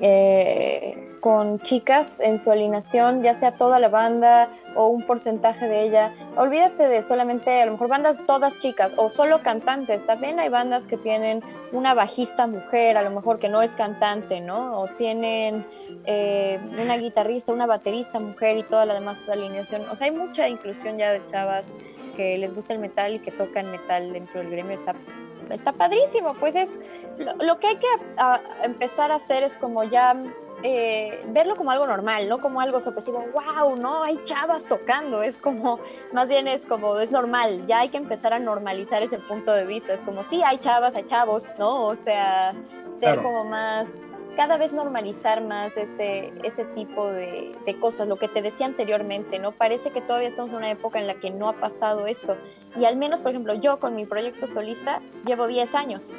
eh, con, chicas en su alineación, ya sea toda la banda o un porcentaje de ella. Olvídate de solamente, a lo mejor bandas todas chicas o solo cantantes. También hay bandas que tienen una bajista mujer, a lo mejor que no es cantante, ¿no? O tienen eh, una guitarrista, una baterista mujer y toda la demás alineación. O sea, hay mucha inclusión ya de chavas que les gusta el metal y que tocan metal dentro del gremio. Está está padrísimo, pues es lo, que hay que empezar a hacer es como ya eh, verlo como algo normal, no como algo sorpresivo, wow, no, hay chavas tocando, es como, más bien es como, es normal, ya hay que empezar a normalizar ese punto de vista, es como, sí, hay chavas, hay chavos, ¿no? O sea, ser como más cada vez normalizar más ese, ese tipo de, cosas, lo que te decía anteriormente, ¿no? Parece que todavía estamos en una época en la que no ha pasado esto. Y al menos, por ejemplo, yo con mi proyecto solista llevo 10 años.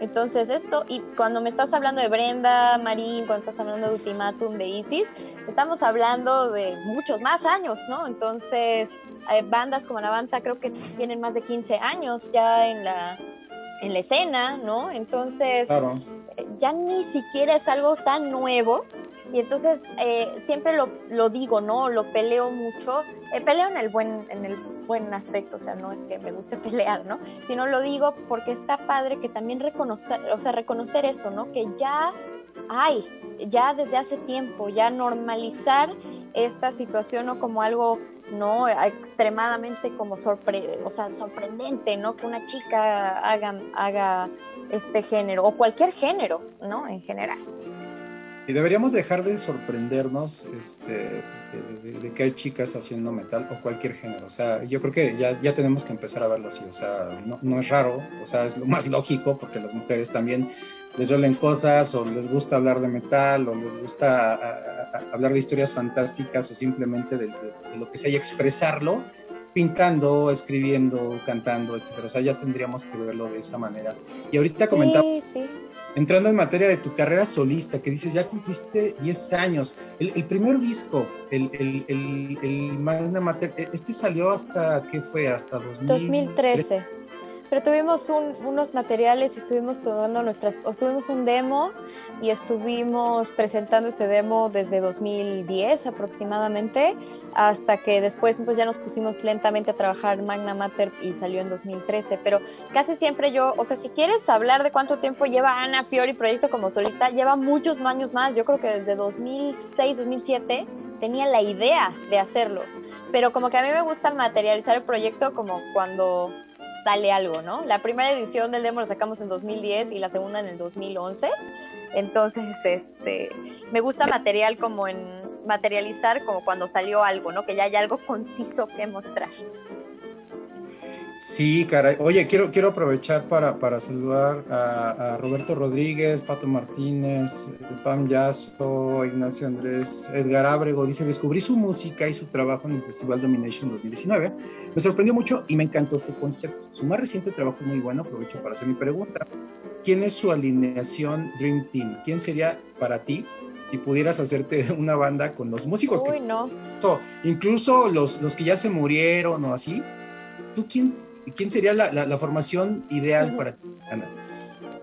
Entonces esto, y cuando me estás hablando de Brenda, Marín, cuando estás hablando de Ultimatum, de Isis, estamos hablando de muchos más años, ¿no? Entonces, eh, bandas como Navanta creo que tienen más de 15 años ya en la, en la escena, ¿no? Entonces, eh, ya ni siquiera es algo tan nuevo. Y entonces eh, siempre lo, lo, digo, ¿no? Lo peleo mucho. peleo en el buen, en el buen aspecto, o sea, no es que me guste pelear, ¿no? Sino lo digo porque está padre que también reconocer, o sea, reconocer eso, ¿no? Que ya hay, ya desde hace tiempo, ya normalizar esta situación ¿no? como algo no extremadamente como sorpre o sea, sorprendente, ¿no? Que una chica haga, haga este género o cualquier género, ¿no? En general. Y deberíamos dejar de sorprendernos este, de, que hay chicas haciendo metal o cualquier género. O sea, yo creo que ya, ya tenemos que empezar a verlo así. O sea, no, no, es raro, o sea, es lo más lógico porque las mujeres también les duelen cosas o les gusta hablar de metal o les gusta hablar de historias fantásticas o simplemente de, lo que sea y expresarlo pintando, escribiendo, cantando, etcétera. O sea, ya tendríamos que verlo de esa manera. Y ahorita comentaba... Sí, sí entrando en materia de tu carrera solista, que dices, ya cumpliste 10 años. El, primer disco, el, el, Magna Mater, ¿este salió hasta, qué fue? Hasta 2013 pero tuvimos unos materiales y estuvimos tomando nuestras, tuvimos un demo y estuvimos presentando ese demo desde 2010 aproximadamente, hasta que después pues ya nos pusimos lentamente a trabajar Magna Mater y salió en 2013, pero casi siempre yo, o sea, si quieres hablar de cuánto tiempo lleva Ana Fiori proyecto como solista, lleva muchos años más, yo creo que desde 2006, 2007 tenía la idea de hacerlo, pero como que a mí me gusta materializar el proyecto como cuando sale algo, ¿no? La primera edición del demo la sacamos en 2010 y la segunda en el 2011. Entonces, este, me gusta material como en materializar como cuando salió algo, ¿no? Que ya hay algo conciso que mostrar. Sí, caray. Oye, quiero, quiero aprovechar para, para saludar a, Roberto Rodríguez, Pato Martínez, Pam Yasso, Ignacio Andrés, Edgar Ábrego. Dice, descubrí su música y su trabajo en el Festival Domination 2019. Me sorprendió mucho y me encantó su concepto. Su más reciente trabajo es muy bueno. Aprovecho para hacer mi pregunta. ¿Quién es su alineación Dream Team? ¿Quién sería para ti si pudieras hacerte una banda con los músicos Uy, no. incluso los, los que ya se murieron o así, ¿tú quién ¿quién sería la, formación ideal para ti, Ana?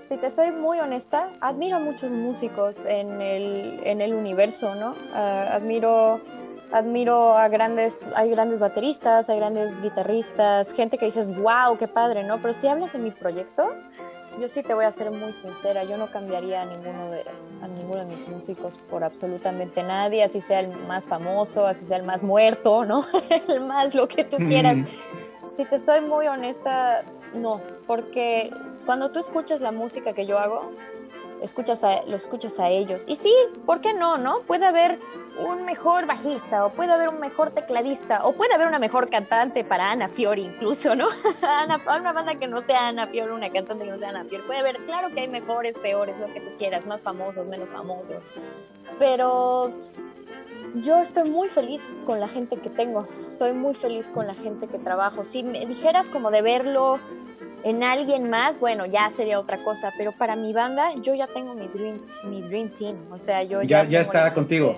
Si te soy muy honesta, admiro a muchos músicos en el, en el universo, ¿no? Ah, admiro, admiro a grandes, hay grandes bateristas, hay grandes guitarristas, gente que dices, wow, qué padre, ¿no? Pero si hablas de mi proyecto, yo sí te voy a ser muy sincera, yo no cambiaría a ninguno de, a ninguno de mis músicos por absolutamente nadie, así sea el más famoso, así sea el más muerto, ¿no? el más lo que tú quieras. Si te soy muy honesta, no, porque cuando tú escuchas la música que yo hago, escuchas a, lo escuchas a ellos. Y sí, ¿por qué no, no? Puede haber un mejor bajista, o puede haber un mejor tecladista, o puede haber una mejor cantante para Ana Fiori incluso, ¿no? Ana, una banda que no sea Ana Fiori, una cantante que no sea Ana Fiori. Puede haber, claro que hay mejores, peores, lo que tú quieras, más famosos, menos famosos. Pero yo estoy muy feliz con la gente que tengo, soy muy feliz con la gente que trabajo. Si me dijeras como de verlo en alguien más, bueno, ya sería otra cosa, pero para mi banda yo ya tengo mi dream, mi dream team, o sea, yo ya... Ya, está contigo.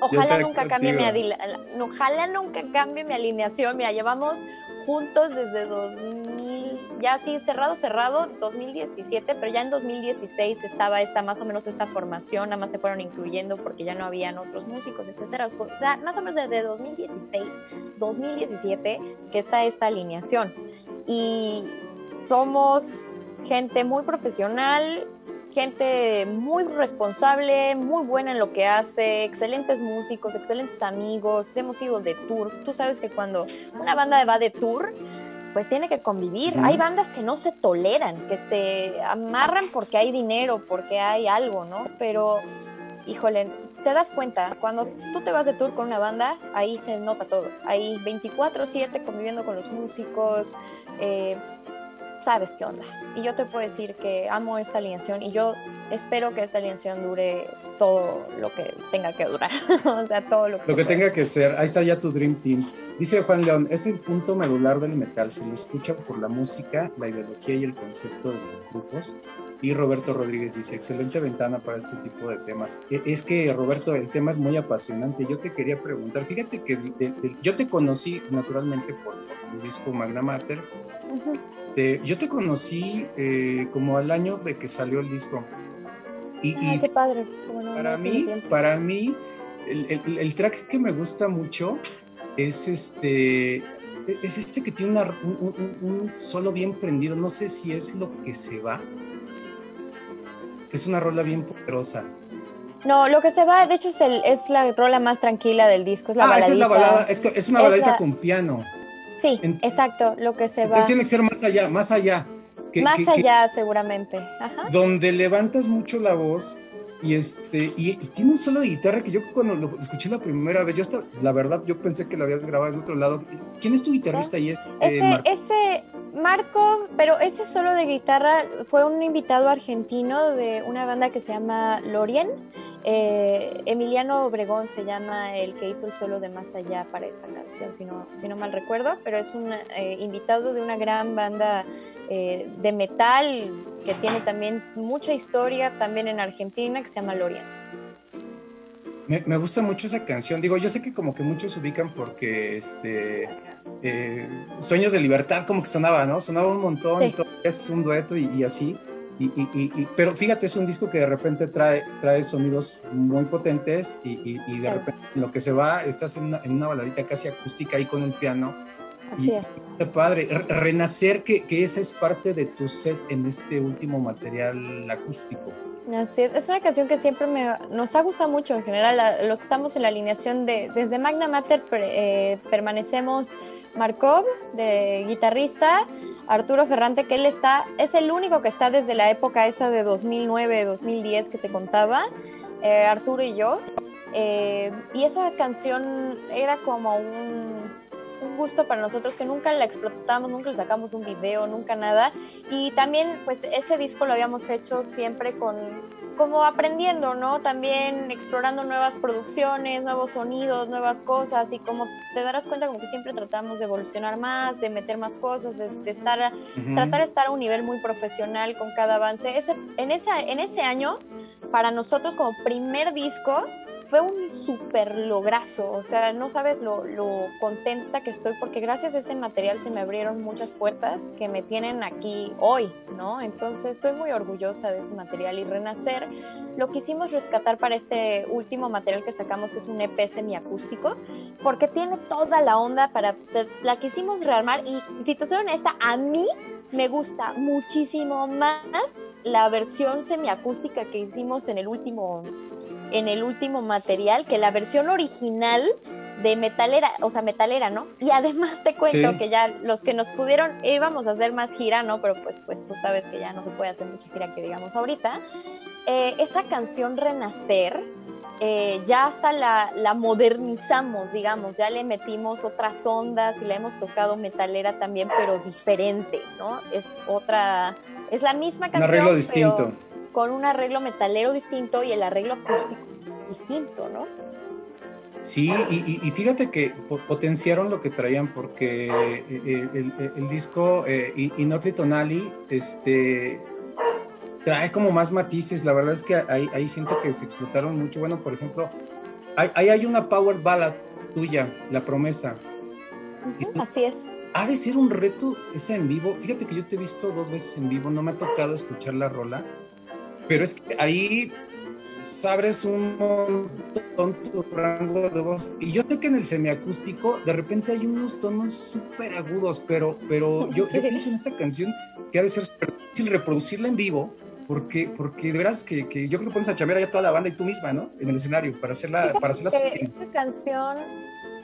Ojalá nunca cambie mi ojalá nunca cambie mi alineación. Mira, llevamos juntos desde 2000, ya así cerrado, cerrado, 2017, pero ya en 2016 estaba esta, más o menos esta formación, nada más se fueron incluyendo porque ya no habían otros músicos, etcétera. O sea, más o menos desde 2016, 2017 que está esta alineación. Y somos gente muy profesional, gente muy responsable, muy buena en lo que hace, excelentes músicos, excelentes amigos, hemos ido de tour. Tú sabes que cuando una banda va de tour, pues tiene que convivir. Hay bandas que no se toleran, que se amarran porque hay dinero, porque hay algo, ¿no? Pero, híjole, te das cuenta, cuando tú te vas de tour con una banda, ahí se nota todo. Hay 24/7 conviviendo con los músicos. Eh, sabes qué onda. Y yo te puedo decir que amo esta alineación y yo espero que esta alineación dure todo lo que tenga que durar. o sea, todo lo que... Lo que tenga que ser. Ahí está ya tu Dream Team. Dice Juan León, es el punto medular del metal. Se le escucha por la música, la ideología y el concepto de los grupos. Y Roberto Rodríguez dice, excelente ventana para este tipo de temas. E, es que, Roberto, el tema es muy apasionante. Yo te quería preguntar, fíjate que yo te conocí naturalmente por, por disco Magna Mater. Yo te conocí eh, como al año de que salió el disco. Y, Ay, qué padre. para, mí, para mí, el, el, track que me gusta mucho es este, e, es este que tiene un, un, solo bien prendido. No sé si es lo que se va es una rola bien poderosa. No, lo que se va, de hecho, es, el, es la rola más tranquila del disco, es la ah, Esa es la balada, es, una baladita con piano. Sí, exacto, lo que se va. tiene que ser más allá, más allá. más allá, seguramente. Ajá. Donde levantas mucho la voz y este y, tiene un solo de guitarra que yo cuando lo escuché la primera vez, yo hasta, la verdad, yo pensé que lo habías grabado en otro lado. ¿Quién es tu guitarrista? Y es, ese, ese Marco, pero ese solo de guitarra fue un invitado argentino de una banda que se llama Lorien. Eh, Emiliano Obregón se llama el que hizo el solo de Más Allá para esa canción, si no, si no mal recuerdo, pero es un eh, invitado de una gran banda eh, de metal que tiene también mucha historia también en Argentina que se llama Lorien. Me, me, gusta mucho esa canción. Digo, yo sé que como que muchos ubican porque este eh, Sueños de Libertad, como que sonaba, ¿no? Sonaba un montón, es un dueto y, así. Y, pero fíjate, es un disco que de repente trae, trae sonidos muy potentes y, de repente lo que se va, estás en una, baladita casi acústica ahí con el piano. Así es. Qué padre. Renacer, que, que esa es parte de tu set en este último material acústico. Así es, es una canción que siempre me, nos ha gustado mucho en general, los que estamos en la alineación de, desde Magna Mater eh, permanecemos Markov, de guitarrista, Arturo Ferrante, que él está, es el único que está desde la época esa de 2009, 2010 que te contaba, eh, Arturo y yo. Eh, y esa canción era como un, un, gusto para nosotros que nunca la explotamos, nunca le sacamos un video, nunca nada. Y también, pues ese disco lo habíamos hecho siempre con como aprendiendo, ¿no? También explorando nuevas producciones, nuevos sonidos, nuevas cosas y como te darás cuenta como que siempre tratamos de evolucionar más, de meter más cosas, de, estar, tratar de estar a un nivel muy profesional con cada avance. Ese, en, esa, en ese año, para nosotros como primer disco, fue un súper lograzo, o sea, no sabes lo, contenta que estoy porque gracias a ese material se me abrieron muchas puertas que me tienen aquí hoy, ¿no? Entonces estoy muy orgullosa de ese material y Renacer lo quisimos rescatar para este último material que sacamos, que es un EP semiacústico, porque tiene toda la onda para, la quisimos rearmar y si te soy honesta, a mí me gusta muchísimo más la versión semiacústica que hicimos en el último en el último material que la versión original de metalera, o sea, metalera, ¿no? Y además te cuento que ya los que nos pudieron, íbamos a hacer más gira, ¿no? Pero pues, pues tú sabes que ya no se puede hacer mucha gira que digamos ahorita. Eh, esa canción Renacer, eh, ya hasta la, la, modernizamos, digamos, ya le metimos otras ondas y la hemos tocado metalera también, pero diferente, ¿no? Es otra, es la misma canción. Un arreglo distinto con un arreglo metalero distinto y el arreglo acústico distinto, ¿no? Sí, y, fíjate que potenciaron lo que traían porque eh, eh, el, disco eh, Inotli Tonali este, trae como más matices. La verdad es que ahí, siento que se explotaron mucho. Bueno, por ejemplo, ahí hay, una power ballad tuya, La Promesa. así es. Ha de ser un reto ese en vivo. Fíjate que yo te he visto dos veces en vivo, no me ha tocado escuchar la rola pero es que ahí sabes un montón tu rango de voz. Y yo sé que en el semiacústico de repente hay unos tonos súper agudos, pero, pero yo, pienso en esta canción que ha de ser súper difícil reproducirla en vivo, porque, porque de veras que, que, yo creo que pones a chambear ya toda la banda y tú misma, ¿no? En el escenario, para hacerla, para hacerla Esta canción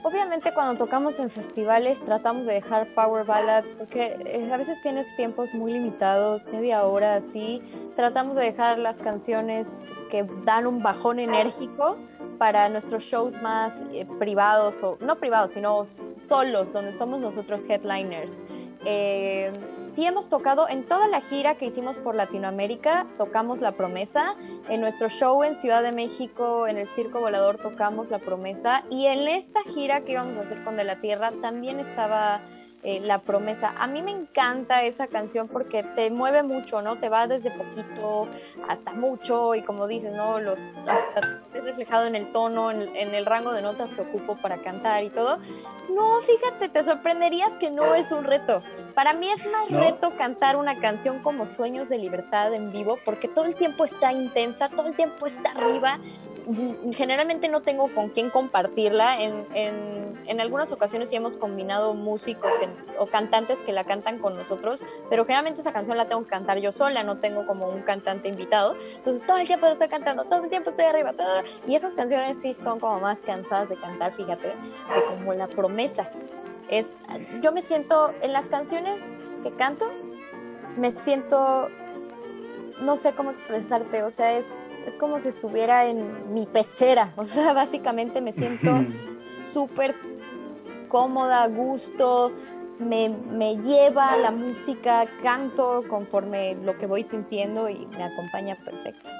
Obviamente cuando tocamos en festivales tratamos de dejar power ballads porque eh, a veces tienes tiempos muy limitados, media hora así. Tratamos de dejar las canciones que dan un bajón enérgico para nuestros shows más eh, privados, o no privados, sino solos, donde somos nosotros headliners. Eh, sí hemos tocado en toda la gira que hicimos por Latinoamérica, tocamos La Promesa, en nuestro show en Ciudad de México, en el Circo Volador, tocamos La Promesa, y en esta gira que íbamos a hacer con De la Tierra también estaba eh, La Promesa. A mí me encanta esa canción porque te mueve mucho, ¿no? Te va desde poquito hasta mucho y como dices, ¿no? Los, hasta reflejado en el tono, en, el rango de notas que ocupo para cantar y todo. No, fíjate, te sorprenderías que no es un reto. Para mí es más reto cantar una canción como Sueños de Libertad en vivo porque todo el tiempo está intensa, todo el tiempo está arriba generalmente no tengo con quién compartirla. En, en, algunas ocasiones sí hemos combinado músicos o cantantes que la cantan con nosotros, pero generalmente esa canción la tengo que cantar yo sola, no tengo como un cantante invitado. Entonces todo el tiempo estoy cantando, todo el tiempo estoy arriba. Y esas canciones sí son como más cansadas de cantar, fíjate, que como la promesa. Es, yo me siento en las canciones que canto, me siento, no sé cómo expresarte, o sea, es es como si estuviera en mi pecera, o sea, básicamente me siento súper cómoda, a gusto, me, me, lleva la música, canto conforme lo que voy sintiendo y me acompaña perfecto.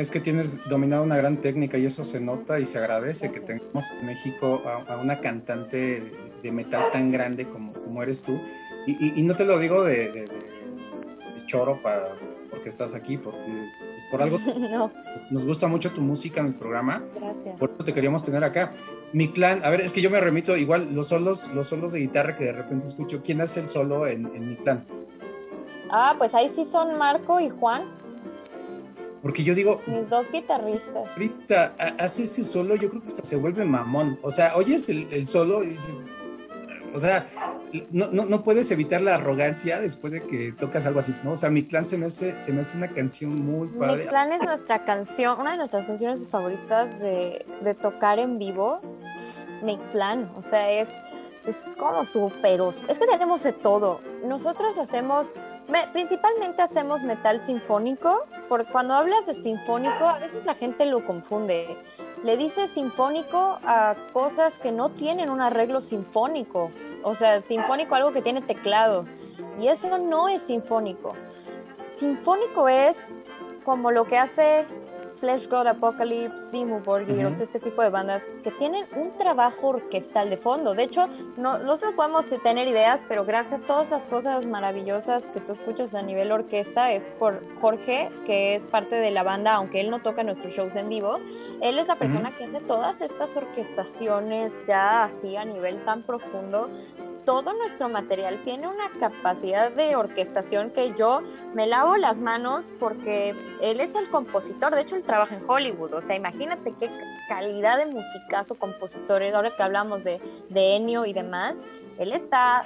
Es que tienes dominado una gran técnica y eso se nota y se agradece que tengamos en México a, una cantante de, metal tan grande como, como eres tú. Y, y, no te lo digo de, de, de choro para, porque estás aquí, porque por algo nos gusta mucho tu música en el programa. Gracias. Por eso te queríamos tener acá. Mi clan, a ver, es que yo me remito igual los solos, los solos de guitarra que de repente escucho. ¿Quién hace el solo en, mi clan? Ah, pues ahí sí son Marco y Juan. Porque yo digo. Mis dos guitarristas. Guitarrista, hace ese solo, yo creo que hasta se vuelve mamón. O sea, oyes el, el solo y dices. O sea, no, no, no, puedes evitar la arrogancia después de que tocas algo así, ¿no? O sea, mi clan se me hace, se me hace una canción muy padre. Mi clan es nuestra canción, una de nuestras canciones favoritas de, de tocar en vivo. Mi clan, o sea, es, es como súper Es que tenemos de todo. Nosotros hacemos, principalmente hacemos metal sinfónico, porque cuando hablas de sinfónico, a veces la gente lo confunde. Le dice sinfónico a cosas que no tienen un arreglo sinfónico. O sea, sinfónico algo que tiene teclado. Y eso no es sinfónico. Sinfónico es como lo que hace Flesh God Apocalypse, Dimmu Borgir, este tipo de bandas que tienen un trabajo orquestal de fondo. De hecho, nosotros podemos tener ideas, pero gracias a todas esas cosas maravillosas que tú escuchas a nivel orquesta es por Jorge, que es parte de la banda, aunque él no toca nuestros shows en vivo. Él es la persona que hace todas estas orquestaciones ya así a nivel tan profundo todo nuestro material tiene una capacidad de orquestación que yo me lavo las manos porque él es el compositor, de hecho él trabaja en Hollywood, o sea, imagínate qué calidad de musicazo compositores, ahora que hablamos de, de Ennio y demás, él está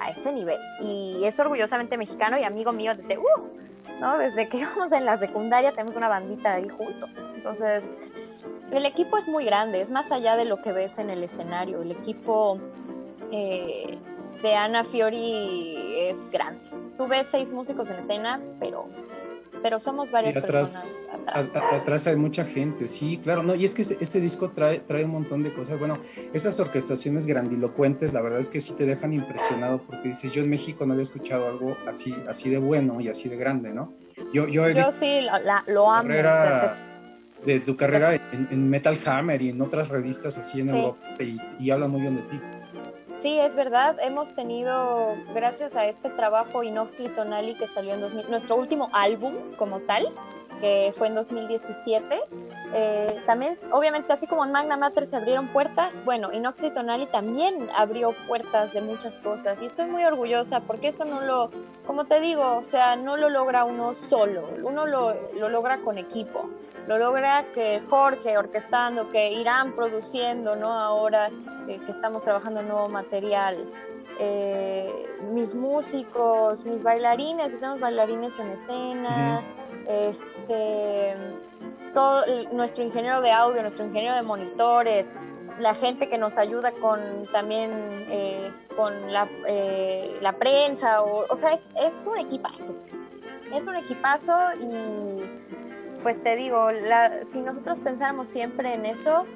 a ese nivel y es orgullosamente mexicano y amigo mío desde, uh, ¿no? desde que íbamos en la secundaria tenemos una bandita ahí juntos, entonces el equipo es muy grande, es más allá de lo que ves en el escenario, el equipo eh, de Ana Fiori es grande. Tú ves seis músicos en escena, pero, pero somos varias atrás, personas atrás. hay mucha gente, sí, claro, no, y es que este, este, disco trae, trae un montón de cosas. Bueno, esas orquestaciones grandilocuentes, la verdad es que sí te dejan impresionado porque dices, yo en México no había escuchado algo así, así de bueno y así de grande, ¿no? Yo, yo, sí lo amo. de tu carrera en, Metal Hammer y en otras revistas así en Europa y, y hablan muy bien de ti. Sí, es verdad. Hemos tenido, gracias a este trabajo Inoctli Tonali que salió en 2000, nuestro último álbum como tal, que fue en 2017. Eh, también, obviamente, así como en Magna Mater se abrieron puertas, bueno, Inoctli Tonali también abrió puertas de muchas cosas y estoy muy orgullosa porque eso no lo, como te digo, o sea, no lo logra uno solo, uno lo, lo logra con equipo, lo logra que Jorge orquestando, que Irán produciendo, ¿no? Ahora que estamos trabajando nuevo material. Eh, mis músicos, mis bailarines, tenemos bailarines en escena, este, todo nuestro ingeniero de audio, nuestro ingeniero de monitores, la gente que nos ayuda con también eh, con la, eh, la, prensa, o, o sea, es, es, un equipazo, es un equipazo y pues te digo, la, si nosotros pensáramos siempre en eso,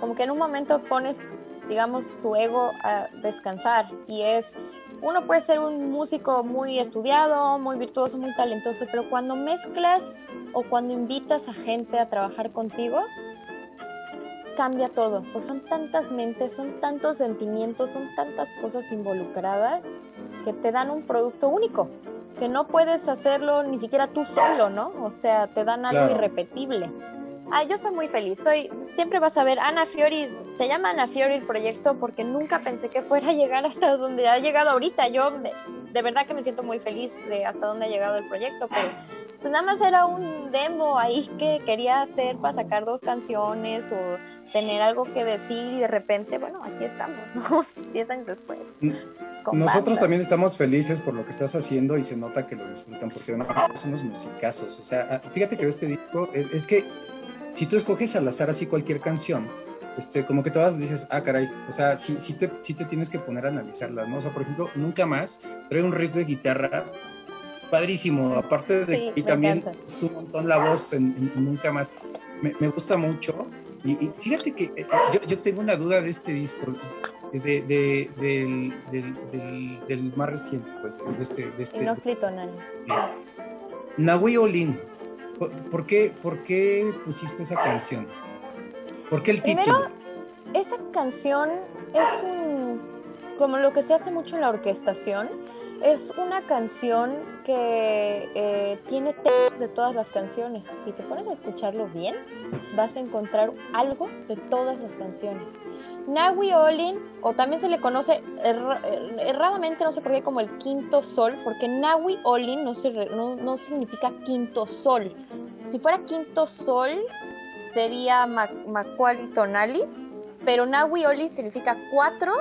como que en un momento pones digamos, tu ego a descansar y es uno puede ser un músico muy estudiado, muy virtuoso, muy talentoso, pero cuando mezclas o cuando invitas a gente a trabajar contigo, cambia todo, porque son tantas mentes, son tantos sentimientos, son tantas cosas involucradas que te dan un producto único, que no puedes hacerlo ni siquiera tú solo, ¿no? O sea, te dan algo irrepetible. Ah, yo soy muy feliz. Soy, siempre vas a ver Ana Fiori, se llama Ana Fiori el proyecto porque nunca pensé que fuera a llegar hasta donde ha llegado ahorita. Yo de verdad que me siento muy feliz de hasta dónde ha llegado el proyecto, pero pues nada más era un demo ahí que quería hacer para sacar dos canciones o tener algo que decir y de repente, bueno, aquí estamos, ¿no? Diez años después. Nosotros también estamos felices por lo que estás haciendo y se nota que lo disfrutan porque además son unos musicazos. O sea, ah, fíjate que este disco es que si tú escoges al azar así cualquier canción, este, como que todas dices, ah, caray, o sea, sí, sí, te, sí te tienes que poner a analizarlas, ¿no? O sea, por ejemplo, Nunca Más trae un riff de guitarra padrísimo, aparte de y también es un montón la voz en, Nunca Más. Me, me, gusta mucho. Y, fíjate que eh, yo, yo, tengo una duda de este disco, de, de, del, del, del, más reciente, pues, de este... De este Nahui Olin ¿Por, qué, ¿Por qué pusiste esa canción? ¿Por qué el título? Primero, esa canción es un, como lo que se hace mucho en la orquestación, es una canción que eh, tiene temas de todas las canciones. Si te pones a escucharlo bien, vas a encontrar algo de todas las canciones. Nawi Olin, o también se le conoce erradamente, no sé por qué, como el quinto sol, porque Nawi Olin no, no, significa quinto sol. Si fuera quinto sol, sería Macuali Tonali, pero Nawi Olin significa cuatro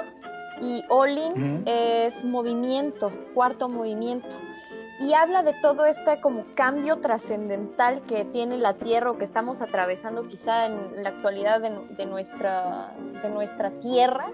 y Olin es movimiento, cuarto movimiento y habla de todo este como cambio trascendental que tiene la Tierra o que estamos atravesando quizá en la actualidad de, nuestra, de nuestra Tierra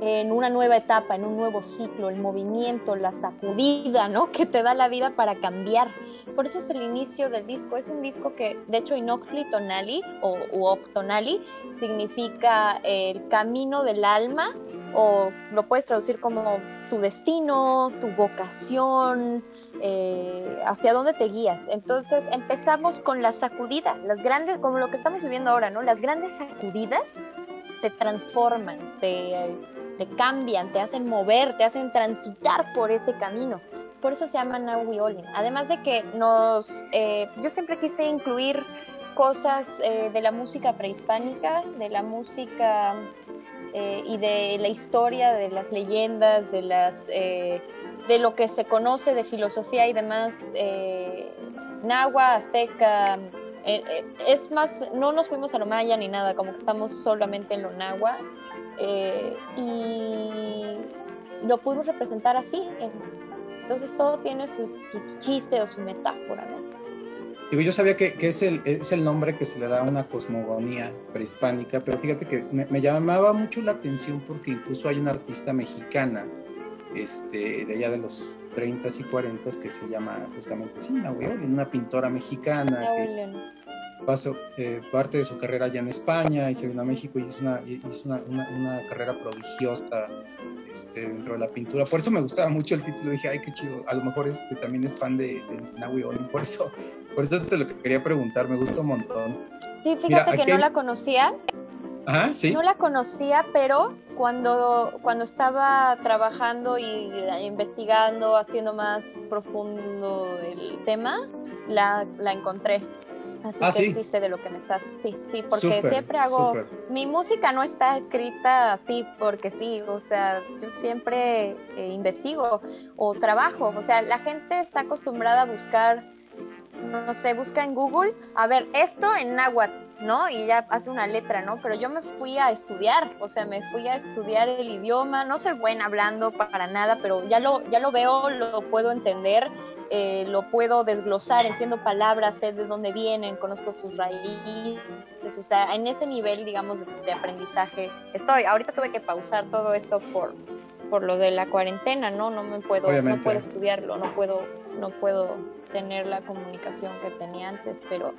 en una nueva etapa, en un nuevo ciclo, el movimiento, la sacudida, ¿no? Que te da la vida para cambiar. Por eso es el inicio del disco. Es un disco que, de hecho, Inoctli Tonali o Octonali significa el camino del alma o lo puedes traducir como tu destino, tu vocación, eh, hacia dónde te guías. Entonces empezamos con la sacudida, las grandes, como lo que estamos viviendo ahora, ¿no? Las grandes sacudidas te transforman, te, cambian, te hacen mover, te hacen transitar por ese camino. Por eso se llama Now We. Además de que nos, eh, yo siempre quise incluir cosas eh, de la música prehispánica, de la música y de la historia, de las leyendas, de las de lo que se conoce de filosofía y demás, eh, Nahua, Azteca, eh, eh, es más, no nos fuimos a lo maya ni nada, como que estamos solamente en lo Nahua, eh, y lo pudimos representar así. Entonces todo tiene su, chiste o su metáfora, ¿no? Digo, yo sabía que, que es, el, es, el, nombre que se le da a una cosmogonía prehispánica, pero fíjate que me, me, llamaba mucho la atención porque incluso hay una artista mexicana este, de allá de los 30 y 40 que se llama justamente así, una pintora mexicana que pasó eh, parte de su carrera allá en España y se vino a México y hizo una, hizo una, una, carrera prodigiosa este, dentro de la pintura. Por eso me gustaba mucho el título, dije, ay, qué chido, a lo mejor este, también es fan de, de Nahui Olin, por eso, por eso te lo que quería preguntar, me gusta un montón. Sí, fíjate que no la conocía, ¿sí? No la conocía, pero cuando, cuando estaba trabajando y investigando, haciendo más profundo el tema, la, la encontré. Así ah, que ¿sí? sé de lo que me estás. Sí, sí, porque siempre hago. Mi música no está escrita así porque sí, o sea, yo siempre eh, investigo o trabajo. O sea, la gente está acostumbrada a buscar no sé, busca en Google, a ver, esto en náhuatl, ¿no? Y ya hace una letra, ¿no? Pero yo me fui a estudiar, o sea, me fui a estudiar el idioma, no soy buena hablando para nada, pero ya lo, ya lo veo, lo puedo entender, eh, lo puedo desglosar, entiendo palabras, sé de dónde vienen, conozco sus raíces, o sea, en ese nivel, digamos, de, aprendizaje estoy. Ahorita tuve que pausar todo esto por, por lo de la cuarentena, ¿no? No me puedo, no puedo estudiarlo, no puedo, no puedo tener la comunicación que tenía antes, pero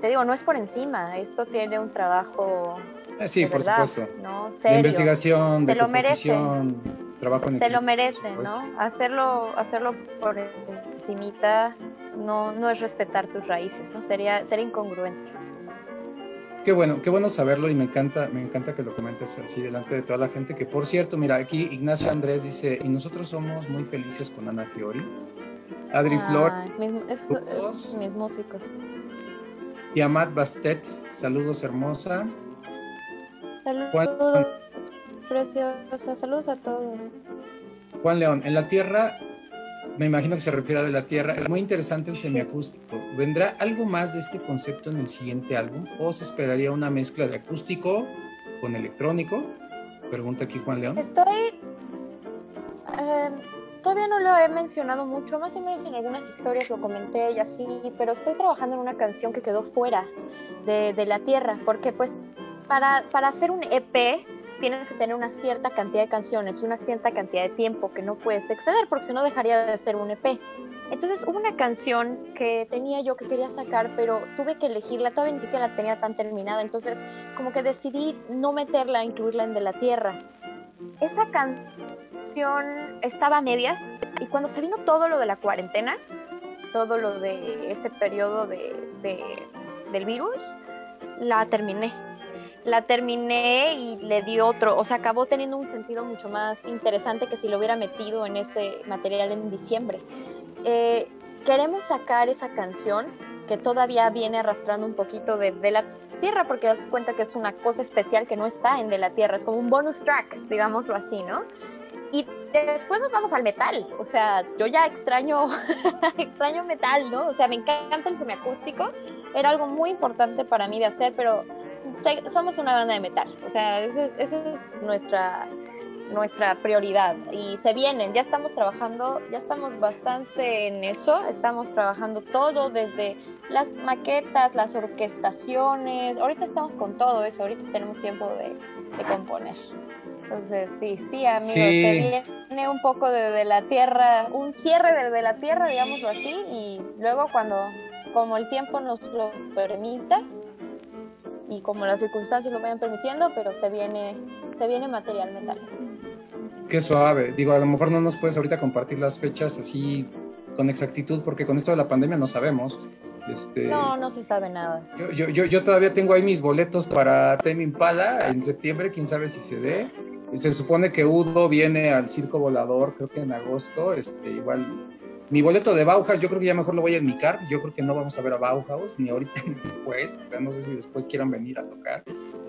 te digo, no es por encima, esto tiene un trabajo. Eh, sí, por supuesto. De investigación, de Se lo trabajo en Se lo merece, ¿no? Hacerlo, hacerlo por encimita no, no es respetar tus raíces, ¿no? Sería ser incongruente. Qué bueno, qué bueno saberlo y me encanta, me encanta que lo comentes así delante de toda la gente. Que por cierto, mira, aquí Ignacio Andrés dice, y nosotros somos muy felices con Ana Fiori. Adri Flor. Mis, mis músicos. Y Amat Bastet, saludos hermosa. Saludos, preciosa, saludos a todos. Juan León, en la Tierra me imagino que se refiere a de la Tierra. Es muy interesante el semiacústico. ¿Vendrá algo más de este concepto en el siguiente álbum o se esperaría una mezcla de acústico con electrónico? Pregunta aquí Juan León. Estoy... Em, todavía no lo he mencionado mucho, más o menos en algunas historias lo comenté y así, pero estoy trabajando en una canción que quedó fuera de, de la Tierra, porque pues para, para hacer un EP tienes que tener una cierta cantidad de canciones, una cierta cantidad de tiempo que no puedes exceder, porque si no dejaría de ser un EP. Entonces hubo una canción que tenía yo que quería sacar, pero tuve que elegirla, todavía ni siquiera la tenía tan terminada, entonces como que decidí no meterla, incluirla en De la Tierra. Esa canción estaba a medias y cuando se vino todo lo de la cuarentena, todo lo de este periodo de, del virus, la terminé la terminé y le di otro, o sea, acabó teniendo un sentido mucho más interesante que si lo hubiera metido en ese material en diciembre. Eh, queremos sacar esa canción que todavía viene arrastrando un poquito de, la tierra, porque das cuenta que es una cosa especial que no está en de la tierra, es como un bonus track, digámoslo así, ¿no? Y después nos vamos al metal, o sea, yo ya extraño, extraño metal, ¿no? O sea, me encanta el semiacústico, era algo muy importante para mí de hacer, pero somos una banda de metal, o sea, esa es, nuestra, nuestra prioridad y se vienen, ya estamos trabajando, ya estamos bastante en eso, estamos trabajando todo desde las maquetas, las orquestaciones, ahorita estamos con todo eso, ahorita tenemos tiempo de, componer. Entonces, sí, sí, amigos, se viene un poco de, la tierra, un cierre de, de la tierra, digámoslo así, y luego cuando, como el tiempo nos lo permita, y como las circunstancias lo vayan permitiendo, pero se viene, se viene material metal. Qué suave. Digo, a lo mejor no nos puedes ahorita compartir las fechas así con exactitud, porque con esto de la pandemia no sabemos. Este, no, no se sabe nada. Yo, yo, yo, todavía tengo ahí mis boletos para Tame Impala en septiembre, quién sabe si se dé. Se supone que Udo viene al Circo Volador, creo que en agosto, este, igual mi boleto de Bauhaus, yo creo que ya mejor lo voy a enmicar. Yo creo que no vamos a ver a Bauhaus ni ahorita ni después. O sea, no sé si después quieran venir a tocar.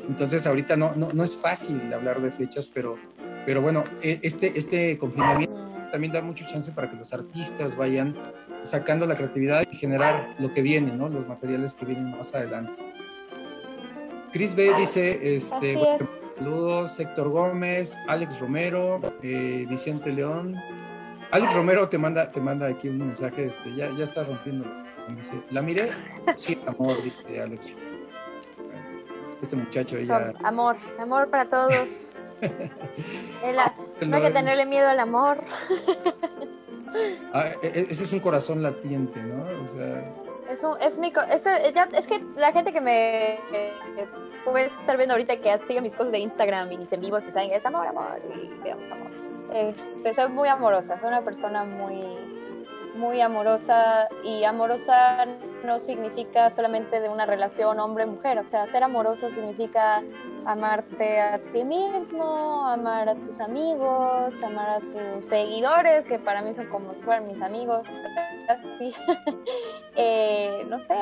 Entonces, ahorita no, no, no es fácil hablar de fechas, pero, pero bueno, e, este, este confinamiento también da mucho chance para que los artistas vayan sacando la creatividad y generar lo que viene, ¿no? Los materiales que vienen más adelante. Chris B dice, este, saludos, Héctor Gómez, Alex Romero, eh, Vicente León, Alex Romero te manda, te manda aquí un mensaje, este, ya, ya estás rompiendo. Dice, ¿la miré? Sí, amor, dice Alex. Este muchacho, ella. Amor, amor para todos. no hay que tenerle miedo al amor. Ah, e, e, ese es un corazón latiente, ¿no? O sea. Es, un, es, mi, es, es que la gente que me puede estar viendo ahorita que sigue mis cosas de Instagram y mis en vivos y saben, es amor, amor, y veamos amor. Este, soy muy amorosa, soy una persona muy, muy amorosa y amorosa no significa solamente de una relación hombre-mujer, o sea, ser amoroso significa amarte a ti mismo, amar a tus amigos, amar a tus seguidores, que para mí son como si fueran mis amigos, así, eh, no sé,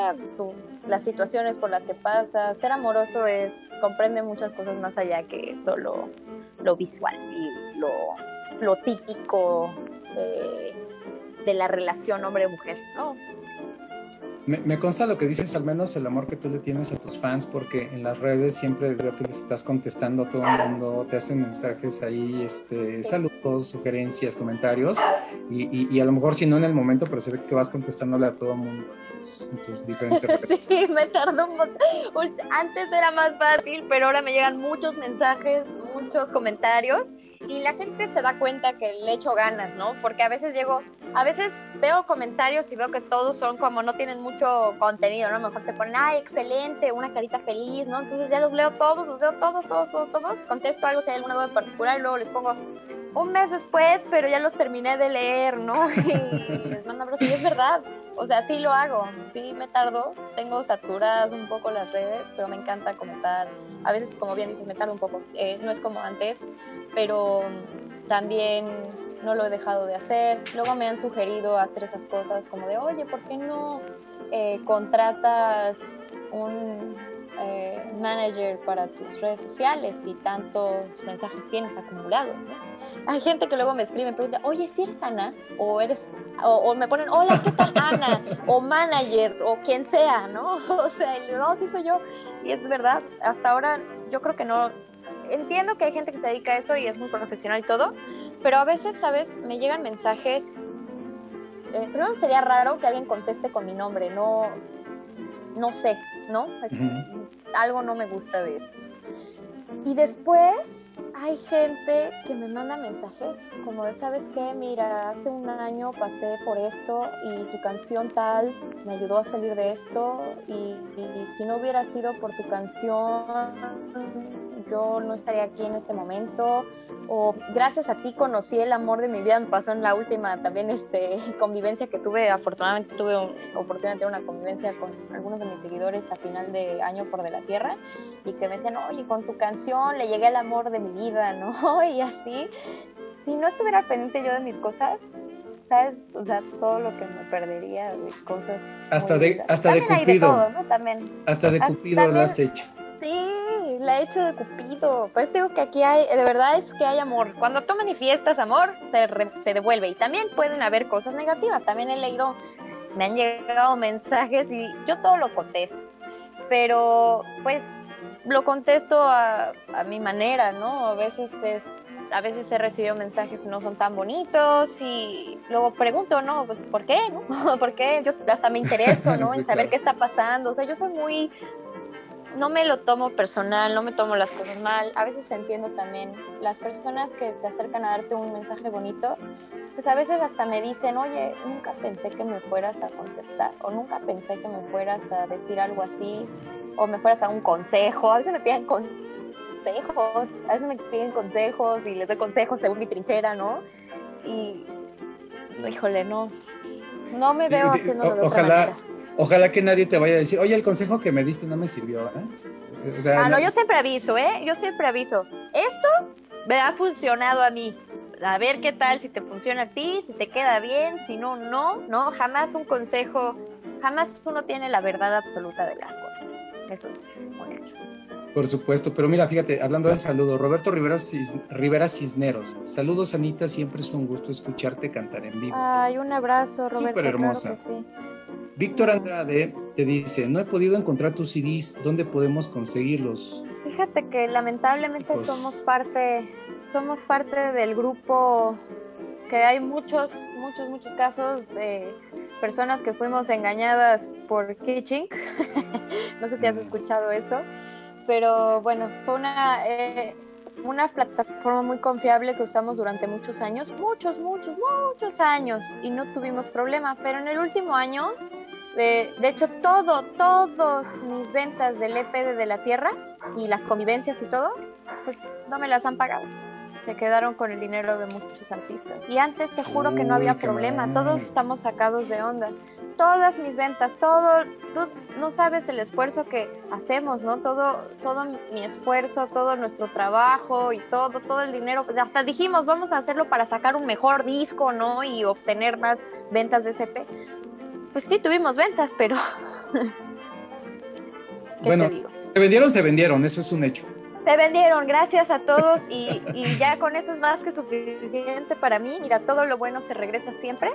las situaciones por las que pasas, ser amoroso es, comprende muchas cosas más allá que solo lo visual y lo lo típico eh, de la relación hombre-mujer, ¿no? Me, consta lo que dices, al menos el amor que tú le tienes a tus fans, porque en las redes siempre veo que les estás contestando a todo el mundo, te hacen mensajes ahí, este, saludos, sugerencias, comentarios, y, a lo mejor si no en el momento, pero se ve que vas contestándole a todo el mundo en tus, diferentes redes. Sí, me tardó un montón. Antes era más fácil, pero ahora me llegan muchos mensajes, muchos comentarios, y la gente se da cuenta que le echo ganas, ¿no? Porque a veces llego a veces veo comentarios y veo que todos son como no tienen mucho contenido, ¿no? Mejor te ponen, ay, excelente, una carita feliz, ¿no? Entonces ya los leo todos, los leo todos, todos, todos, todos, contesto algo si hay alguna duda en particular y luego les pongo un mes después, pero ya los terminé de leer, ¿no? Y les mando abrazos. Y es verdad, o sea, sí lo hago, sí me tardo, tengo saturadas un poco las redes, pero me encanta comentar. A veces, como bien dices, me tardo un poco, eh, no es como antes, pero también no lo he dejado de hacer. Luego me han sugerido hacer esas cosas como de, oye, ¿por qué no eh, contratas un eh, manager para tus redes sociales y tantos mensajes tienes acumulados? Hay gente que luego me escribe y pregunta, oye, ¿si eres Ana? O eres, o, me ponen, hola, ¿qué tal Ana? O manager, o quien sea, ¿no? O sea, no, sí soy yo. Y es verdad, hasta ahora yo creo que no, entiendo que hay gente que se dedica a eso y es muy profesional y todo, pero a veces, ¿sabes? Me llegan mensajes. Eh, primero sería raro que alguien conteste con mi nombre, no, no sé, ¿no? Algo no me gusta de esto. Y después hay gente que me manda mensajes como de, ¿sabes qué? Mira, hace un año pasé por esto y tu canción tal me ayudó a salir de esto y, y si no hubiera sido por tu canción yo no estaría aquí en este momento o gracias a ti conocí el amor de mi vida, me pasó en la última también este, convivencia que tuve, afortunadamente tuve oportunidad de tener una convivencia con algunos de mis seguidores a final de año por de la tierra y que me decían, oye, con tu canción le llegué al amor de mi vida, ¿no? Y así, si no estuviera pendiente yo de mis cosas, ¿sabes? O sea, todo lo que me perdería de cosas. Hasta de, hasta de Cupido. ¿no? También. Hasta de Cupido lo has hecho. Sí, la he hecho de Cupido. Pues digo que aquí hay, de verdad es que hay amor. Cuando tú manifiestas amor, se, se devuelve. Y también pueden haber cosas negativas. También he leído, me han llegado mensajes y yo todo lo contesto. Pero pues lo contesto a, a mi manera, ¿no? A veces es a veces he recibido mensajes que no son tan bonitos y luego pregunto, ¿no? Pues, ¿por qué? ¿no? ¿Por qué? Yo hasta me intereso, ¿no? en saber qué está pasando. O sea, yo soy muy no me lo tomo personal, no me tomo las cosas mal. A veces entiendo también las personas que se acercan a darte un mensaje bonito, pues a veces hasta me dicen, oye, nunca pensé que me fueras a contestar, o nunca pensé que me fueras a decir algo así, o me fueras a un consejo. A veces me piden consejos, a veces me piden consejos y les doy consejos según mi trinchera, ¿no? Y, híjole, no, no me veo haciéndolo de otra manera Ojalá que nadie te vaya a decir, oye, el consejo que me diste no me sirvió. ¿eh? ah, no, yo siempre aviso, ¿eh? Yo siempre aviso. Esto me ha funcionado a mí. A ver qué tal, si te funciona a ti, si te queda bien, si no, no, no. Jamás un consejo, jamás uno tiene la verdad absoluta de las cosas. Eso es un hecho. Por supuesto, pero mira, fíjate, hablando de saludos, Roberto Rivera, Rivera Cisneros. Saludos, Anita, siempre es un gusto escucharte cantar en vivo. Ay, un abrazo, Roberto. Súper hermosa. sí. Víctor Andrade te dice, no he podido encontrar tus CDs, ¿dónde podemos conseguirlos? Fíjate que lamentablemente pues somos parte, somos parte del grupo que hay muchos, muchos, muchos casos de personas que fuimos engañadas por Kitching. no sé si has mm. escuchado eso, pero bueno, fue una, eh, una plataforma muy confiable que usamos durante muchos años, muchos, muchos, muchos años y no tuvimos problema, pero en el último año de, hecho, todo, todos mis ventas del EP de la Tierra y las convivencias y todo, pues no me las han pagado. Se quedaron con el dinero de muchos artistas. Y antes te juro que no había problema, todos estamos sacados de onda. Todas mis ventas, todo, tú no sabes el esfuerzo que hacemos, ¿no? Todo, todo mi esfuerzo, todo nuestro trabajo y todo, todo el dinero. Hasta dijimos, vamos a hacerlo para sacar un mejor disco, ¿no? Y obtener más ventas de EP pues sí, tuvimos ventas, pero... bueno, se vendieron, se vendieron, eso es un hecho. Se vendieron, gracias a todos y, y, ya con eso es más que suficiente para mí. Mira, todo lo bueno se regresa siempre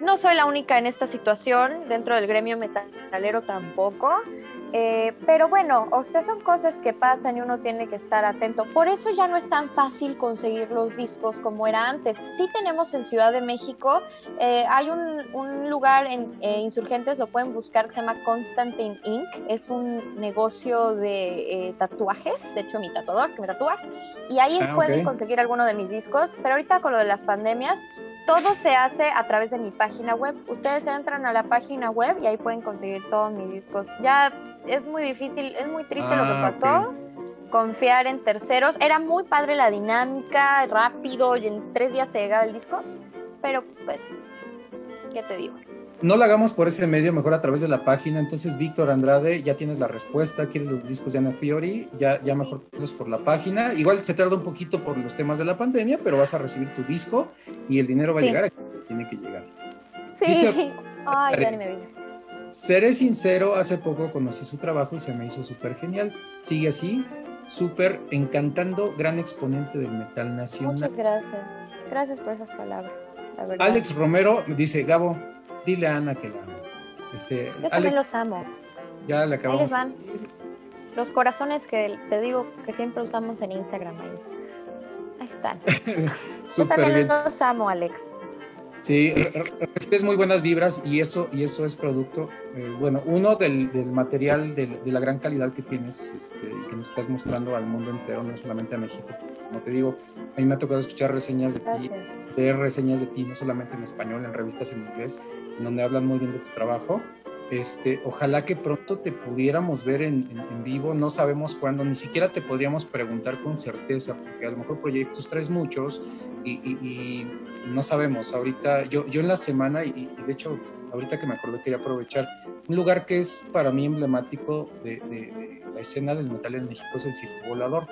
no soy la única en esta situación, dentro del gremio metalero tampoco, eh, pero bueno, o sea, son cosas que pasan y uno tiene que estar atento. Por eso ya no es tan fácil conseguir los discos como era antes. Sí tenemos en Ciudad de México, eh, hay un, lugar en eh, Insurgentes, lo pueden buscar, que se llama Constantine Inc., es un negocio de tatuajes, de hecho mi tatuador que me tatúa, y ahí ah, pueden conseguir alguno de mis discos, pero ahorita con lo de las pandemias, todo se hace a través de mi página web. Ustedes entran a la página web y ahí pueden conseguir todos mis discos. Ya es muy difícil, es muy triste lo que ah, pasó. Confiar en terceros. Era muy padre la dinámica, rápido, y en tres días te llegaba el disco. Pero pues, ¿qué te digo? No lo hagamos por ese medio, mejor a través de la página. Entonces, Víctor Andrade, ya tienes la respuesta, quieres los discos de Ana Fiori, ya, ya mejor los por la página. Igual se tarda un poquito por los temas de la pandemia, pero vas a recibir tu disco y el dinero va a llegar a quien tiene que llegar. Sí. Ay, ya me Seré sincero, hace poco conocí su trabajo y se me hizo súper genial. Sigue así, súper encantando, gran exponente del metal nacional. Muchas gracias. Gracias por esas palabras. Alex Romero me dice, Gabo, dile a Ana que la amo. Este, Yo también los amo. Ya le acabamos. Ahí les van. Los corazones que te digo que siempre usamos en Instagram ahí. Ahí están. Yo también los amo, Alex. Sí, recibes muy buenas vibras y eso, y eso es producto, eh, bueno, uno del, del material, de la gran calidad que tienes este, y que nos estás mostrando al mundo entero, no solamente a México. Como te digo, a mí me ha tocado escuchar reseñas de ti, leer reseñas de ti, no solamente en español, en revistas en inglés, donde hablan muy bien de tu trabajo. Este, ojalá que pronto te pudiéramos ver en, en, vivo, no sabemos cuándo, ni siquiera te podríamos preguntar con certeza, porque a lo mejor proyectos traes muchos y, y, no sabemos. Ahorita, yo, yo en la semana, y, de hecho, ahorita que me acordé, quería aprovechar un lugar que es para mí emblemático de, de, la escena del metal en México, es el Circo Volador.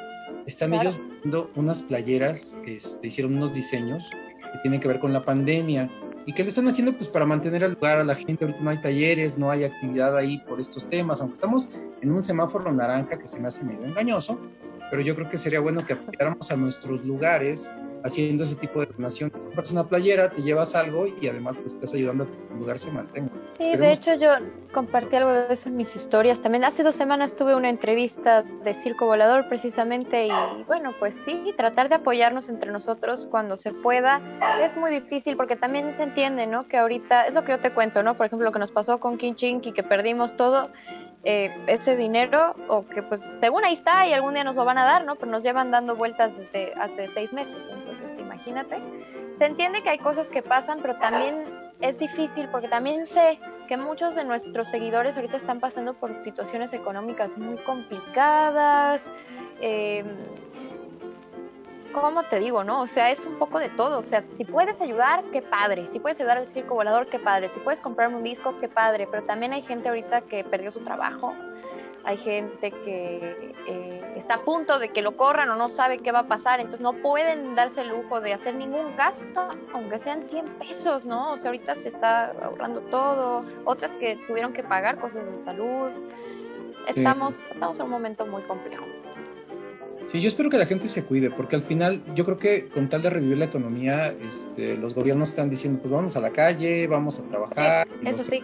Están ellos viendo unas playeras, este, hicieron unos diseños que tienen que ver con la pandemia ¿Y qué le están haciendo? Pues para mantener al lugar a la gente. Ahorita no hay talleres, no hay actividad ahí por estos temas, aunque estamos en un semáforo naranja que se me hace medio engañoso, pero yo creo que sería bueno que apoyáramos a nuestros lugares haciendo ese tipo de donación. Compras una playera, te llevas algo y además pues estás ayudando a que tu lugar se mantenga. Sí, de hecho yo compartí algo de eso en mis historias. También hace dos semanas tuve una entrevista de Circo Volador precisamente y bueno, pues sí, tratar de apoyarnos entre nosotros cuando se pueda. Es muy difícil porque también se entiende, ¿no? Que ahorita, es lo que yo te cuento, ¿no? Por ejemplo, lo que nos pasó con Chink y que perdimos todo. Eh, ese dinero o que pues según ahí está y algún día nos lo van a dar, ¿no? Pero nos llevan dando vueltas desde hace seis meses, entonces imagínate. Se entiende que hay cosas que pasan, pero también es difícil porque también sé que muchos de nuestros seguidores ahorita están pasando por situaciones económicas muy complicadas. Eh, ¿cómo te digo, no? O sea, es un poco de todo. O sea, si puedes ayudar, qué padre. Si puedes ayudar al circo volador, qué padre. Si puedes comprarme un disco, qué padre. Pero también hay gente ahorita que perdió su trabajo. Hay gente que eh, está a punto de que lo corran o no sabe qué va a pasar. Entonces no pueden darse el lujo de hacer ningún gasto, aunque sean 100 pesos, ¿no? O sea, ahorita se está ahorrando todo. Otras que tuvieron que pagar cosas de salud. Estamos, estamos en un momento muy complejo. Sí, yo espero que la gente se cuide, porque al final yo creo que con tal de revivir la economía, este, los gobiernos están diciendo, pues vamos a la calle, vamos a trabajar, eso sí.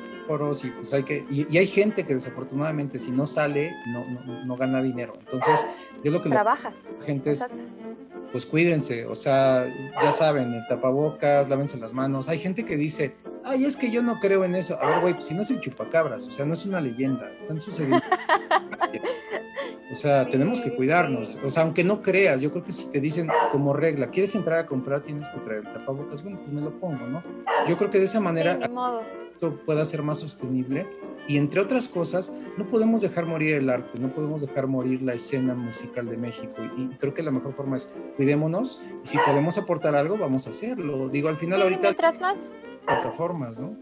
y pues hay que, y, hay gente que desafortunadamente si no sale, no, no, no gana dinero. Entonces, yo lo que trabaja, la gente es, pues cuídense, o sea, ya saben, el tapabocas, lávense las manos. Hay gente que dice, ay, es que yo no creo en eso. A ver, güey, pues si no es el chupacabras, o sea, no es una leyenda, están sucediendo. o sea, tenemos que cuidarnos. O sea, aunque no creas, yo creo que si te dicen como regla, quieres entrar a comprar, tienes que traer el tapabocas, bueno, pues me lo pongo, ¿no? Yo creo que de esa manera esto pueda ser más sostenible. Y entre otras cosas, no podemos dejar morir el arte, no podemos dejar morir la escena musical de México. Y, creo que la mejor forma es cuidémonos y si podemos aportar algo, vamos a hacerlo. Digo, al final ahorita... Mientras más plataformas, ¿no?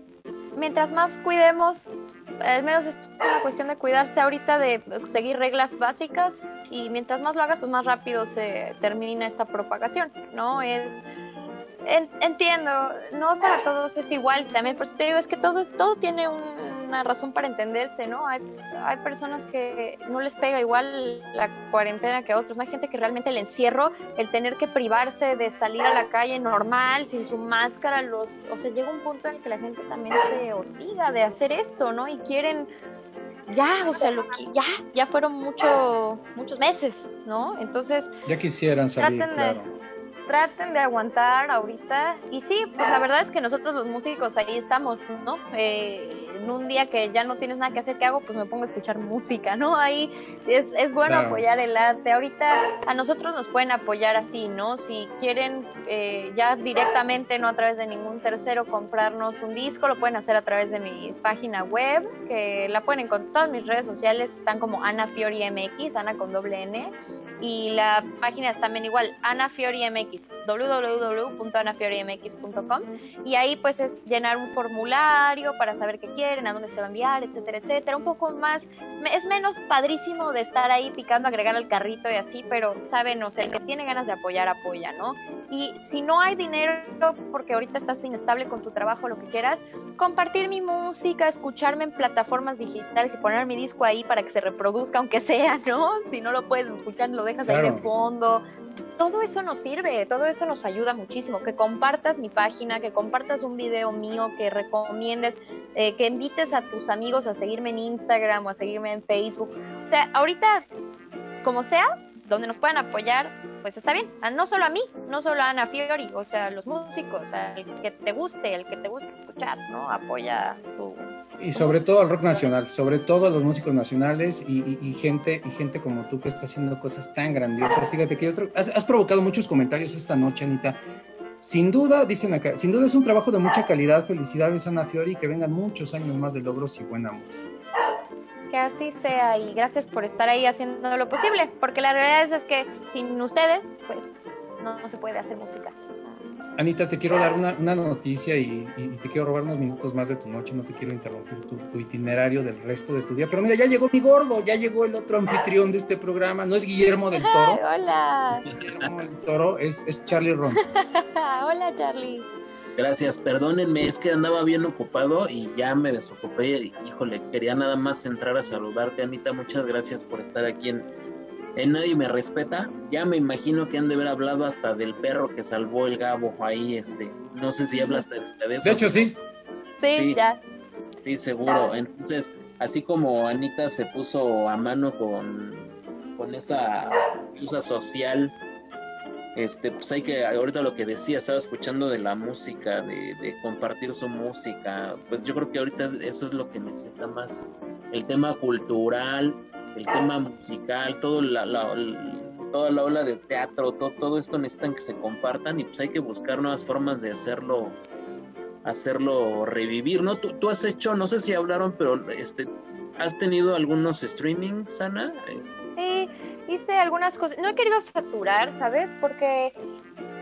Mientras más cuidemos, al menos es una cuestión de cuidarse ahorita, de seguir reglas básicas y mientras más lo hagas, pues más rápido se termina esta propagación, ¿no? Es entiendo, no para todos es igual también, por eso te digo, es que todo, todo tiene una razón para entenderse, ¿no? Hay, hay personas que no les pega igual la cuarentena que a otros, ¿no? Hay gente que realmente el encierro, el tener que privarse de salir a la calle normal, sin su máscara, los, o sea, llega un punto en el que la gente también se hostiga de hacer esto, ¿no? Y quieren ya, o sea, lo que ya, ya fueron muchos, muchos meses, ¿no? Entonces, ya quisieran salir, claro traten de aguantar ahorita. Y sí, pues la verdad es que nosotros los músicos ahí estamos, ¿no? Eh, en un día que ya no tienes nada que hacer, ¿qué hago? Pues me pongo a escuchar música, ¿no? Ahí es, es bueno apoyar el arte. Ahorita a nosotros nos pueden apoyar así, ¿no? Si quieren eh, ya directamente, no a través de ningún tercero, comprarnos un disco, lo pueden hacer a través de mi página web, que la pueden encontrar. Todas mis redes sociales están como Ana Fiori MX, Ana con doble N y la página es también igual, Ana Fiori MX, www.anafiorimx.com y ahí pues es llenar un formulario para saber qué quieren, a dónde se va a enviar, etcétera, etcétera. Un poco más, es menos padrísimo de estar ahí picando, agregar al carrito y así, pero saben, o sea, el que tiene ganas de apoyar, apoya, ¿no? Y si no hay dinero, porque ahorita estás inestable con tu trabajo, lo que quieras, compartir mi música, escucharme en plataformas digitales y poner mi disco ahí para que se reproduzca, aunque sea, ¿no? Si no lo puedes escuchar, lo dejas ahí de fondo. Todo eso nos sirve, todo eso nos ayuda muchísimo. Que compartas mi página, que compartas un video mío, que recomiendes, eh, que invites a tus amigos a seguirme en Instagram o a seguirme en Facebook. O sea, ahorita, como sea, donde nos puedan apoyar, pues está bien. No solo a mí, no solo a Ana Fiori, o sea, los músicos, el que te guste, el que te guste escuchar, ¿no? Apoya tu y sobre todo al rock nacional, sobre todo a los músicos nacionales y, gente y gente como tú que está haciendo cosas tan grandiosas. Fíjate que otro, has, provocado muchos comentarios esta noche, Anita. Sin duda, dicen acá, sin duda es un trabajo de mucha calidad. Felicidades, Ana Fiori, que vengan muchos años más de logros y buena música. Que así sea y gracias por estar ahí haciendo lo posible, porque la realidad es, es que sin ustedes, pues no se puede hacer música. Anita, te quiero dar una, noticia y, te quiero robar unos minutos más de tu noche, no te quiero interrumpir tu, itinerario del resto de tu día. Pero mira, ya llegó mi gordo, ya llegó el otro anfitrión de este programa, no es Guillermo del Toro. hola. Guillermo del Toro es, es Charlie Ronson. hola, Charlie. Gracias, perdónenme, es que andaba bien ocupado y ya me desocupé. Híjole, quería nada más entrar a saludarte, Anita. Muchas gracias por estar aquí en en Nadie Me Respeta, ya me imagino que han de haber hablado hasta del perro que salvó el Gabo ahí, este, no sé si hablas de, eso. De hecho, sí. sí. ya. Sí, seguro. Entonces, así como Anita se puso a mano con, con esa usa social, este, pues hay que, ahorita lo que decía, estaba escuchando de la música, de, compartir su música, pues yo creo que ahorita eso es lo que necesita más, el tema cultural, el tema musical, todo la, toda la ola de teatro, todo, todo esto necesitan que se compartan y pues hay que buscar nuevas formas de hacerlo hacerlo revivir, ¿no? Tú, tú has hecho, no sé si hablaron, pero este, ¿has tenido algunos streamings, Ana? Este... Sí, hice algunas cosas. No he querido saturar, ¿sabes? Porque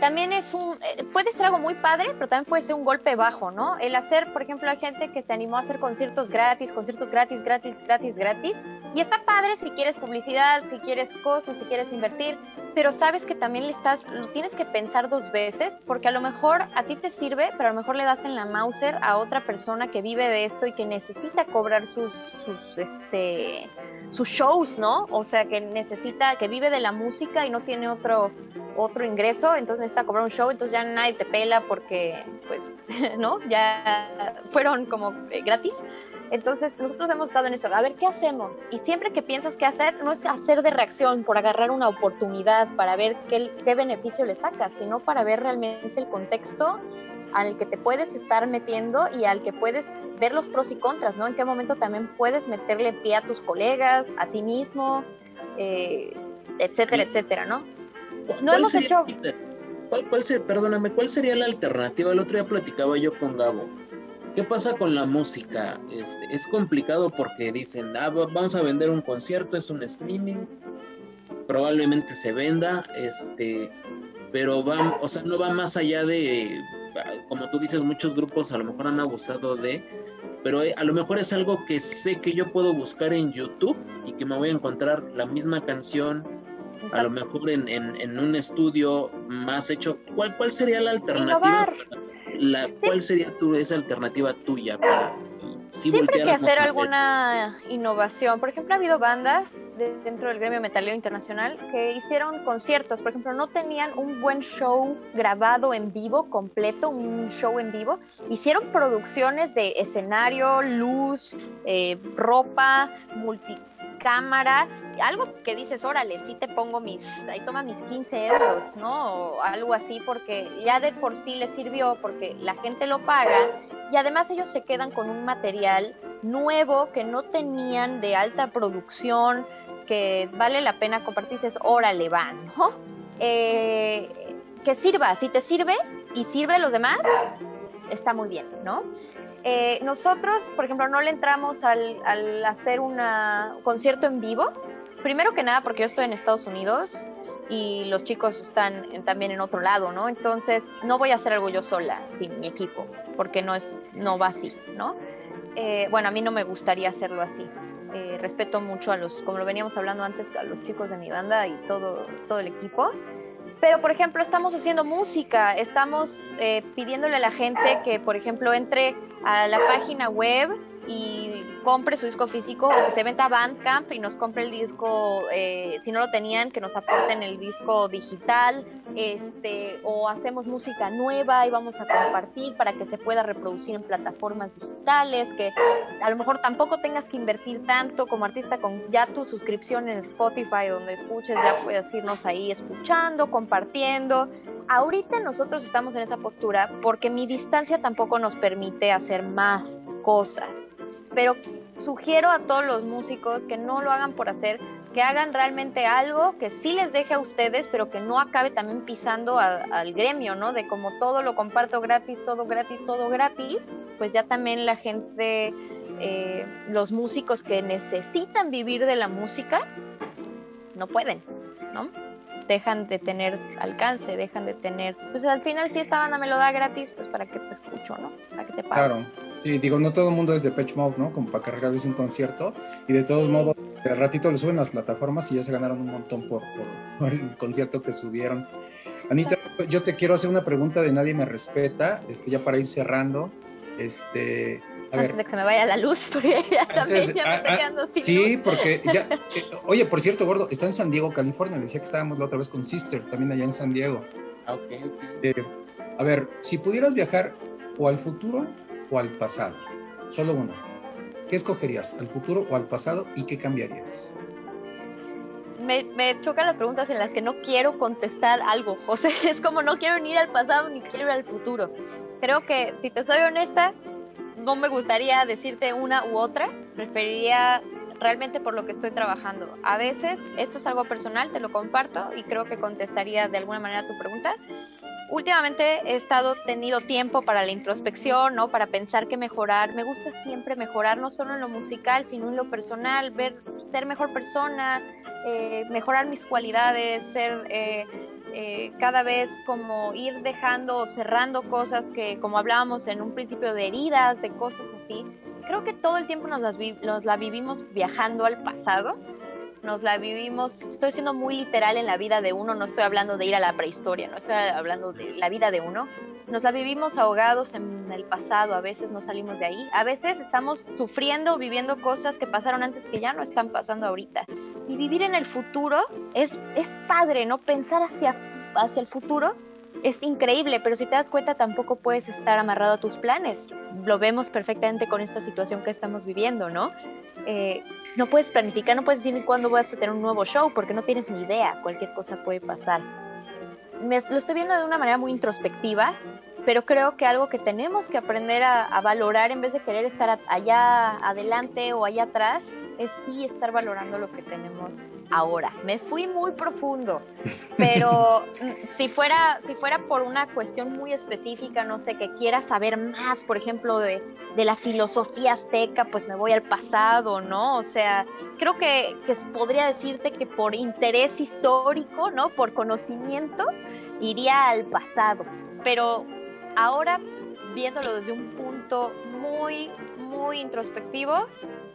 también es un, eh, puede ser algo muy padre, pero también puede ser un golpe bajo, ¿no? El hacer, por ejemplo, hay gente que se animó a hacer conciertos gratis, conciertos gratis, gratis, gratis, gratis, y está padre si quieres publicidad, si quieres cosas, si quieres invertir, pero sabes que también le estás, lo tienes que pensar dos veces, porque a lo mejor a ti te sirve, pero a lo mejor le das en la Mauser a otra persona que vive de esto y que necesita cobrar sus, sus, este, sus shows, ¿no? O sea, que necesita, que vive de la música y no tiene otro, otro ingreso, entonces necesita cobrar un show, entonces ya nadie te pela porque, pues, ¿no? Ya fueron como eh, gratis. Entonces, nosotros hemos estado en eso, a ver, ¿qué hacemos? Y siempre que piensas qué hacer, no es hacer de reacción por agarrar una oportunidad para ver qué, qué beneficio le sacas, sino para ver realmente el contexto al que te puedes estar metiendo y al que puedes ver los pros y contras, ¿no? En qué momento también puedes meterle pie a tus colegas, a ti mismo, eh, etcétera, etcétera, ¿no? No hemos hecho... ¿cuál, cuál perdóname, ¿cuál sería la alternativa? El otro día platicaba yo con Gabo. ¿Qué pasa con la música? Este, es complicado porque dicen, ah, vamos a vender un concierto, es un streaming, probablemente se venda, este, pero va, o sea, no va más allá de como tú dices, muchos grupos a lo mejor han abusado de, pero eh, a lo mejor es algo que sé que yo puedo buscar en YouTube y que me voy a encontrar la misma canción, a lo mejor en, un estudio más hecho. ¿Cuál, cuál sería la alternativa? La, ¿Cuál sería tu, esa alternativa tuya para Siempre hay que hacer alguna innovación. Por ejemplo, ha habido bandas dentro del gremio metalero internacional que hicieron conciertos. Por ejemplo, no tenían un buen show grabado en vivo, completo, un show en vivo. Hicieron producciones de escenario, luz, eh, ropa, multicámara algo que dices, órale, sí te pongo mis, ahí toma mis 15 euros, ¿no? O algo así, porque ya de por sí les sirvió, porque la gente lo paga y además ellos se quedan con un material nuevo que no tenían de alta producción, que vale la pena compartir, dices, órale, va, ¿no? Eh, que sirva, si te sirve y sirve a los demás, está muy bien, ¿no? Eh, nosotros, por ejemplo, no le entramos al, hacer un concierto en vivo. Primero que nada, porque yo estoy en Estados Unidos y los chicos están también en otro lado, ¿no? Entonces, no voy a hacer algo yo sola, sin mi equipo, porque no, es, no va así, ¿no? Eh, bueno, a mí no me gustaría hacerlo así. Eh, respeto mucho a los, como lo veníamos hablando antes, a los chicos de mi banda y todo, todo el equipo. Pero, por ejemplo, estamos haciendo música, estamos eh, pidiéndole a la gente que, por ejemplo, entre a la página web y compre su disco físico o que se venta Bandcamp y nos compre el disco, eh, si no lo tenían, que nos aporten el disco digital, este, o hacemos música nueva y vamos a compartir para que se pueda reproducir en plataformas digitales, que a lo mejor tampoco tengas que invertir tanto como artista con ya tu suscripción en Spotify donde escuches, ya puedes irnos ahí escuchando, compartiendo. Ahorita nosotros estamos en esa postura porque mi distancia tampoco nos permite hacer más cosas pero sugiero a todos los músicos que no lo hagan por hacer, que hagan realmente algo que sí les deje a ustedes, pero que no acabe también pisando al gremio, ¿no? De como todo lo comparto gratis, todo gratis, todo gratis, pues ya también la gente, eh, los músicos que necesitan vivir de la música, no pueden, ¿no? Dejan de tener alcance, dejan de tener, pues al final si esta banda me lo da gratis, pues para qué te escucho, ¿no? Para que te pague. Claro. Sí, digo, no todo el mundo es de Patch Mode, ¿no? Como para cargarles un concierto. Y de todos modos, de ratito le suben las plataformas y ya se ganaron un montón por, el concierto que subieron. Anita, yo te quiero hacer una pregunta de Nadie me respeta, este, ya para ir cerrando. Este, a antes de que se me vaya la luz, porque ya también ya me ah, estoy quedando sin Sí, porque ya. Eh, oye, por cierto, Gordo, está en San Diego, California. Decía que estábamos la otra vez con Sister, también allá en San Diego. Ah, ok, sí. Eh, a ver, si pudieras viajar o al futuro o al pasado? Solo uno. ¿Qué escogerías, al futuro o al pasado y qué cambiarías? Me, me, chocan las preguntas en las que no quiero contestar algo, José. Es como no quiero ni ir al pasado ni quiero ir al futuro. Creo que, si te soy honesta, no me gustaría decirte una u otra. Preferiría realmente por lo que estoy trabajando. A veces, esto es algo personal, te lo comparto y creo que contestaría de alguna manera tu pregunta últimamente he estado tenido tiempo para la introspección, ¿no? Para pensar que mejorar. Me gusta siempre mejorar, no solo en lo musical, sino en lo personal, ver, ser mejor persona, eh, mejorar mis cualidades, ser eh, eh, cada vez como ir dejando o cerrando cosas que, como hablábamos en un principio, de heridas, de cosas así. Creo que todo el tiempo nos, las nos la vivimos viajando al pasado nos la vivimos, estoy siendo muy literal en la vida de uno, no estoy hablando de ir a la prehistoria, no estoy hablando de la vida de uno, nos la vivimos ahogados en el pasado, a veces no salimos de ahí, a veces estamos sufriendo, viviendo cosas que pasaron antes que ya no están pasando ahorita. Y vivir en el futuro es, es padre, ¿no? Pensar hacia, hacia el futuro es increíble, pero si te das cuenta tampoco puedes estar amarrado a tus planes. Lo vemos perfectamente con esta situación que estamos viviendo, ¿no? Eh, no puedes planificar, no puedes decir cuándo vas a tener un nuevo show porque no tienes ni idea, cualquier cosa puede pasar. Me, lo estoy viendo de una manera muy introspectiva, pero creo que algo que tenemos que aprender a, valorar en vez de querer estar allá adelante o allá atrás, es sí estar valorando lo que tenemos ahora. Me fui muy profundo, pero mm, si fuera, si fuera por una cuestión muy específica, no sé, que quiera saber más, por ejemplo, de, de la filosofía azteca, pues me voy al pasado, ¿no? O sea, creo que, que podría decirte que por interés histórico, ¿no? Por conocimiento, iría al pasado. Pero ahora, viéndolo desde un punto muy, muy introspectivo,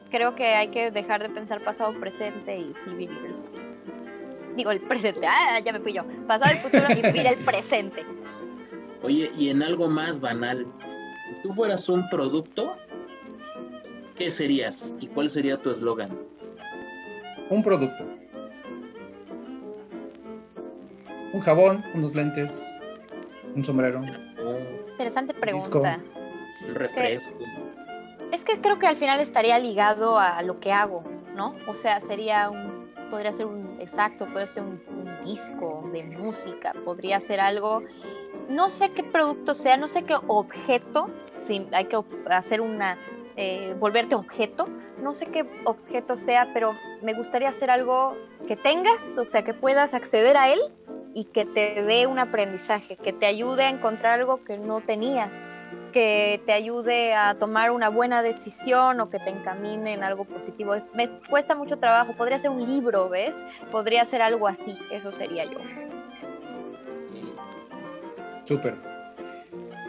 creo que hay que dejar de pensar pasado, presente y sí vivir el futuro. Digo, el presente, ah, ya me fui yo. Pasado, el futuro y vivir el presente. Oye, y en algo más banal, si tú fueras un producto, ¿qué serías y cuál sería tu eslogan? Un producto. Un jabón, unos lentes, un sombrero. Interesante pregunta. Un refresco. Es que creo que al final estaría ligado a lo que hago, ¿no? O sea, sería un podría ser un exacto, puede ser un, disco de música, podría ser algo, no sé qué producto sea, no sé qué objeto, si hay que hacer una, eh, volverte objeto, no sé qué objeto sea, pero me gustaría hacer algo que tengas, o sea, que puedas acceder a él y que te dé un aprendizaje, que te ayude a encontrar algo que no tenías que te ayude a tomar una buena decisión o que te encamine en algo positivo. Me cuesta mucho trabajo, podría ser un libro, ¿ves? Podría ser algo así, eso sería yo. Súper.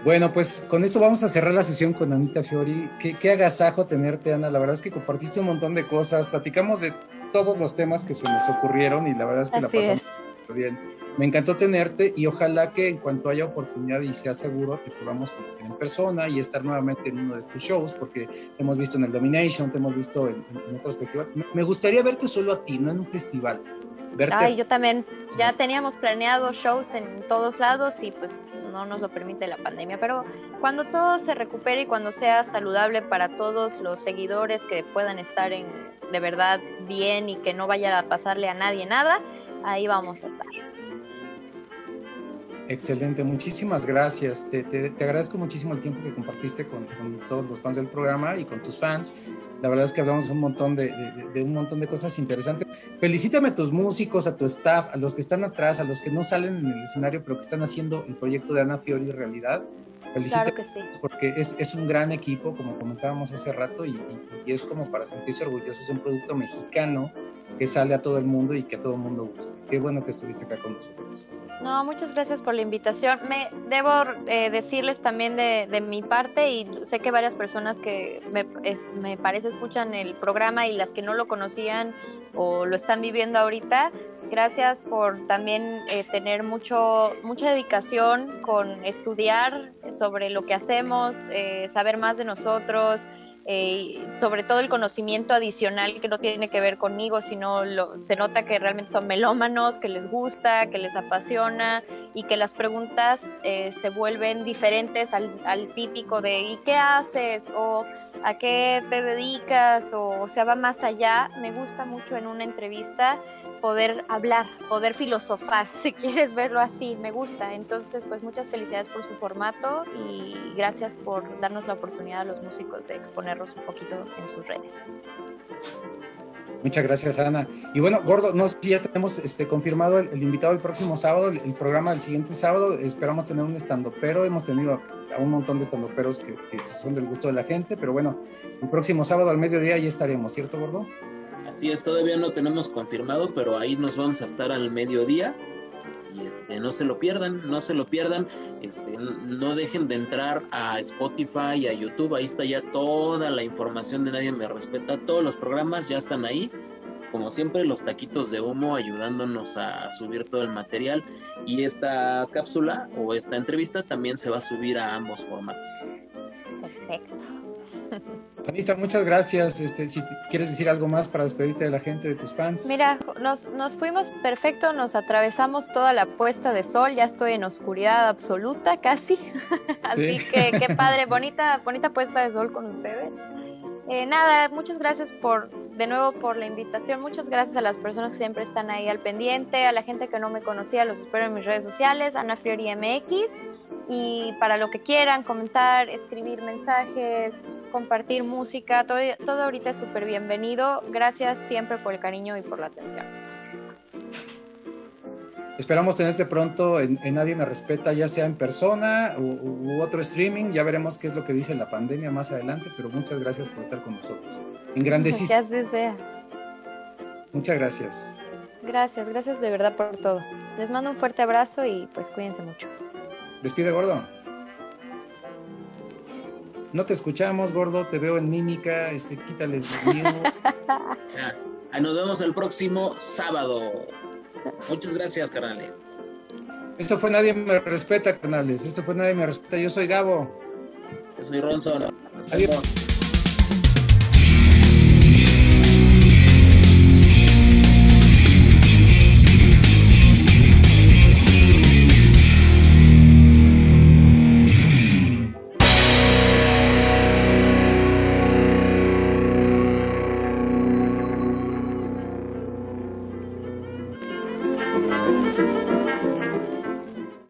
Bueno, pues con esto vamos a cerrar la sesión con Anita Fiori. Qué, qué agasajo tenerte, Ana. La verdad es que compartiste un montón de cosas, platicamos de todos los temas que se nos ocurrieron y la verdad es que la pasamos bien. Me encantó tenerte y ojalá que en cuanto haya oportunidad y sea seguro te podamos conocer en persona y estar nuevamente en uno de tus shows, porque te hemos visto en el Domination, te hemos visto en, otros festivales. Me gustaría verte solo a ti, no en un festival. Verte Ay, yo también. Ya teníamos planeado shows en todos lados y pues no nos lo permite la pandemia, pero cuando todo se recupere y cuando sea saludable para todos los seguidores que puedan estar en de verdad bien y que no vaya a pasarle a nadie nada, ahí vamos a estar. Excelente, muchísimas gracias. Te, agradezco muchísimo el tiempo que compartiste con, todos los fans del programa y con tus fans. La verdad es que hablamos un montón de, un montón de cosas interesantes. Felicítame a tus músicos, a tu staff, a los que están atrás, a los que no salen en el escenario, pero que están haciendo el proyecto de Ana Fiori realidad. Felicítame claro que sí. porque es, es, un gran equipo, como comentábamos hace rato, y, y es como para sentirse orgullosos de un producto mexicano que sale a todo el mundo y que a todo el mundo guste. Qué bueno que estuviste acá con nosotros. No, muchas gracias por la invitación. Me debo eh, decirles también de, de, mi parte y sé que varias personas que me, me, parece escuchan el programa y las que no lo conocían o lo están viviendo ahorita, gracias por también eh, tener mucho mucha dedicación con estudiar sobre lo que hacemos, eh, saber más de nosotros eh, sobre todo el conocimiento adicional que no tiene que ver conmigo, sino se nota que realmente son melómanos, que les gusta, que les apasiona y que las preguntas eh, se vuelven diferentes al, típico de ¿y qué haces? o ¿a qué te dedicas? o, o sea, va más allá. Me gusta mucho en una entrevista poder hablar, poder filosofar, si quieres verlo así, me gusta. Entonces, pues muchas felicidades por su formato y gracias por darnos la oportunidad a los músicos de exponerlos un poquito en sus redes. Muchas gracias, Ana. Y bueno, Gordo, no ya tenemos este, confirmado el, invitado el próximo sábado, el, programa del siguiente sábado. Esperamos tener un pero Hemos tenido a un montón de estandoperos que, que son del gusto de la gente, pero bueno, el próximo sábado al mediodía ya estaremos, ¿cierto, Gordo? Así es, todavía no tenemos confirmado, pero ahí nos vamos a estar al mediodía. Y este, no se lo pierdan, no se lo pierdan. Este, no dejen de entrar a Spotify a YouTube. Ahí está ya toda la información de Nadie Me Respeta. Todos los programas ya están ahí. Como siempre, los taquitos de humo ayudándonos a subir todo el material. Y esta cápsula o esta entrevista también se va a subir a ambos formatos. Perfecto. Anita, muchas gracias. Este, si quieres decir algo más para despedirte de la gente, de tus fans. Mira, nos, nos fuimos perfecto, nos atravesamos toda la puesta de sol, ya estoy en oscuridad absoluta casi. Así que qué padre, bonita, bonita puesta de sol con ustedes. Eh, nada, muchas gracias por, de nuevo por la invitación. Muchas gracias a las personas que siempre están ahí al pendiente, a la gente que no me conocía, los espero en mis redes sociales, Ana Fiori MX y para lo que quieran, comentar, escribir mensajes, compartir música, todo, todo ahorita es súper bienvenido. Gracias siempre por el cariño y por la atención. Esperamos tenerte pronto en, Nadie Me Respeta, ya sea en persona u, otro streaming. Ya veremos qué es lo que dice la pandemia más adelante, pero muchas gracias por estar con nosotros. Engrandeciste. Ya sea. Muchas gracias. Gracias, gracias de verdad por todo. Les mando un fuerte abrazo y pues cuídense mucho. Despide, gordo. No te escuchamos, gordo, te veo en mímica, este, quítale el Nos vemos el próximo sábado. Muchas gracias, carnales. Esto fue Nadie Me Respeta, carnales. Esto fue Nadie Me Respeta. Yo soy Gabo. Yo soy Ronson. Adiós.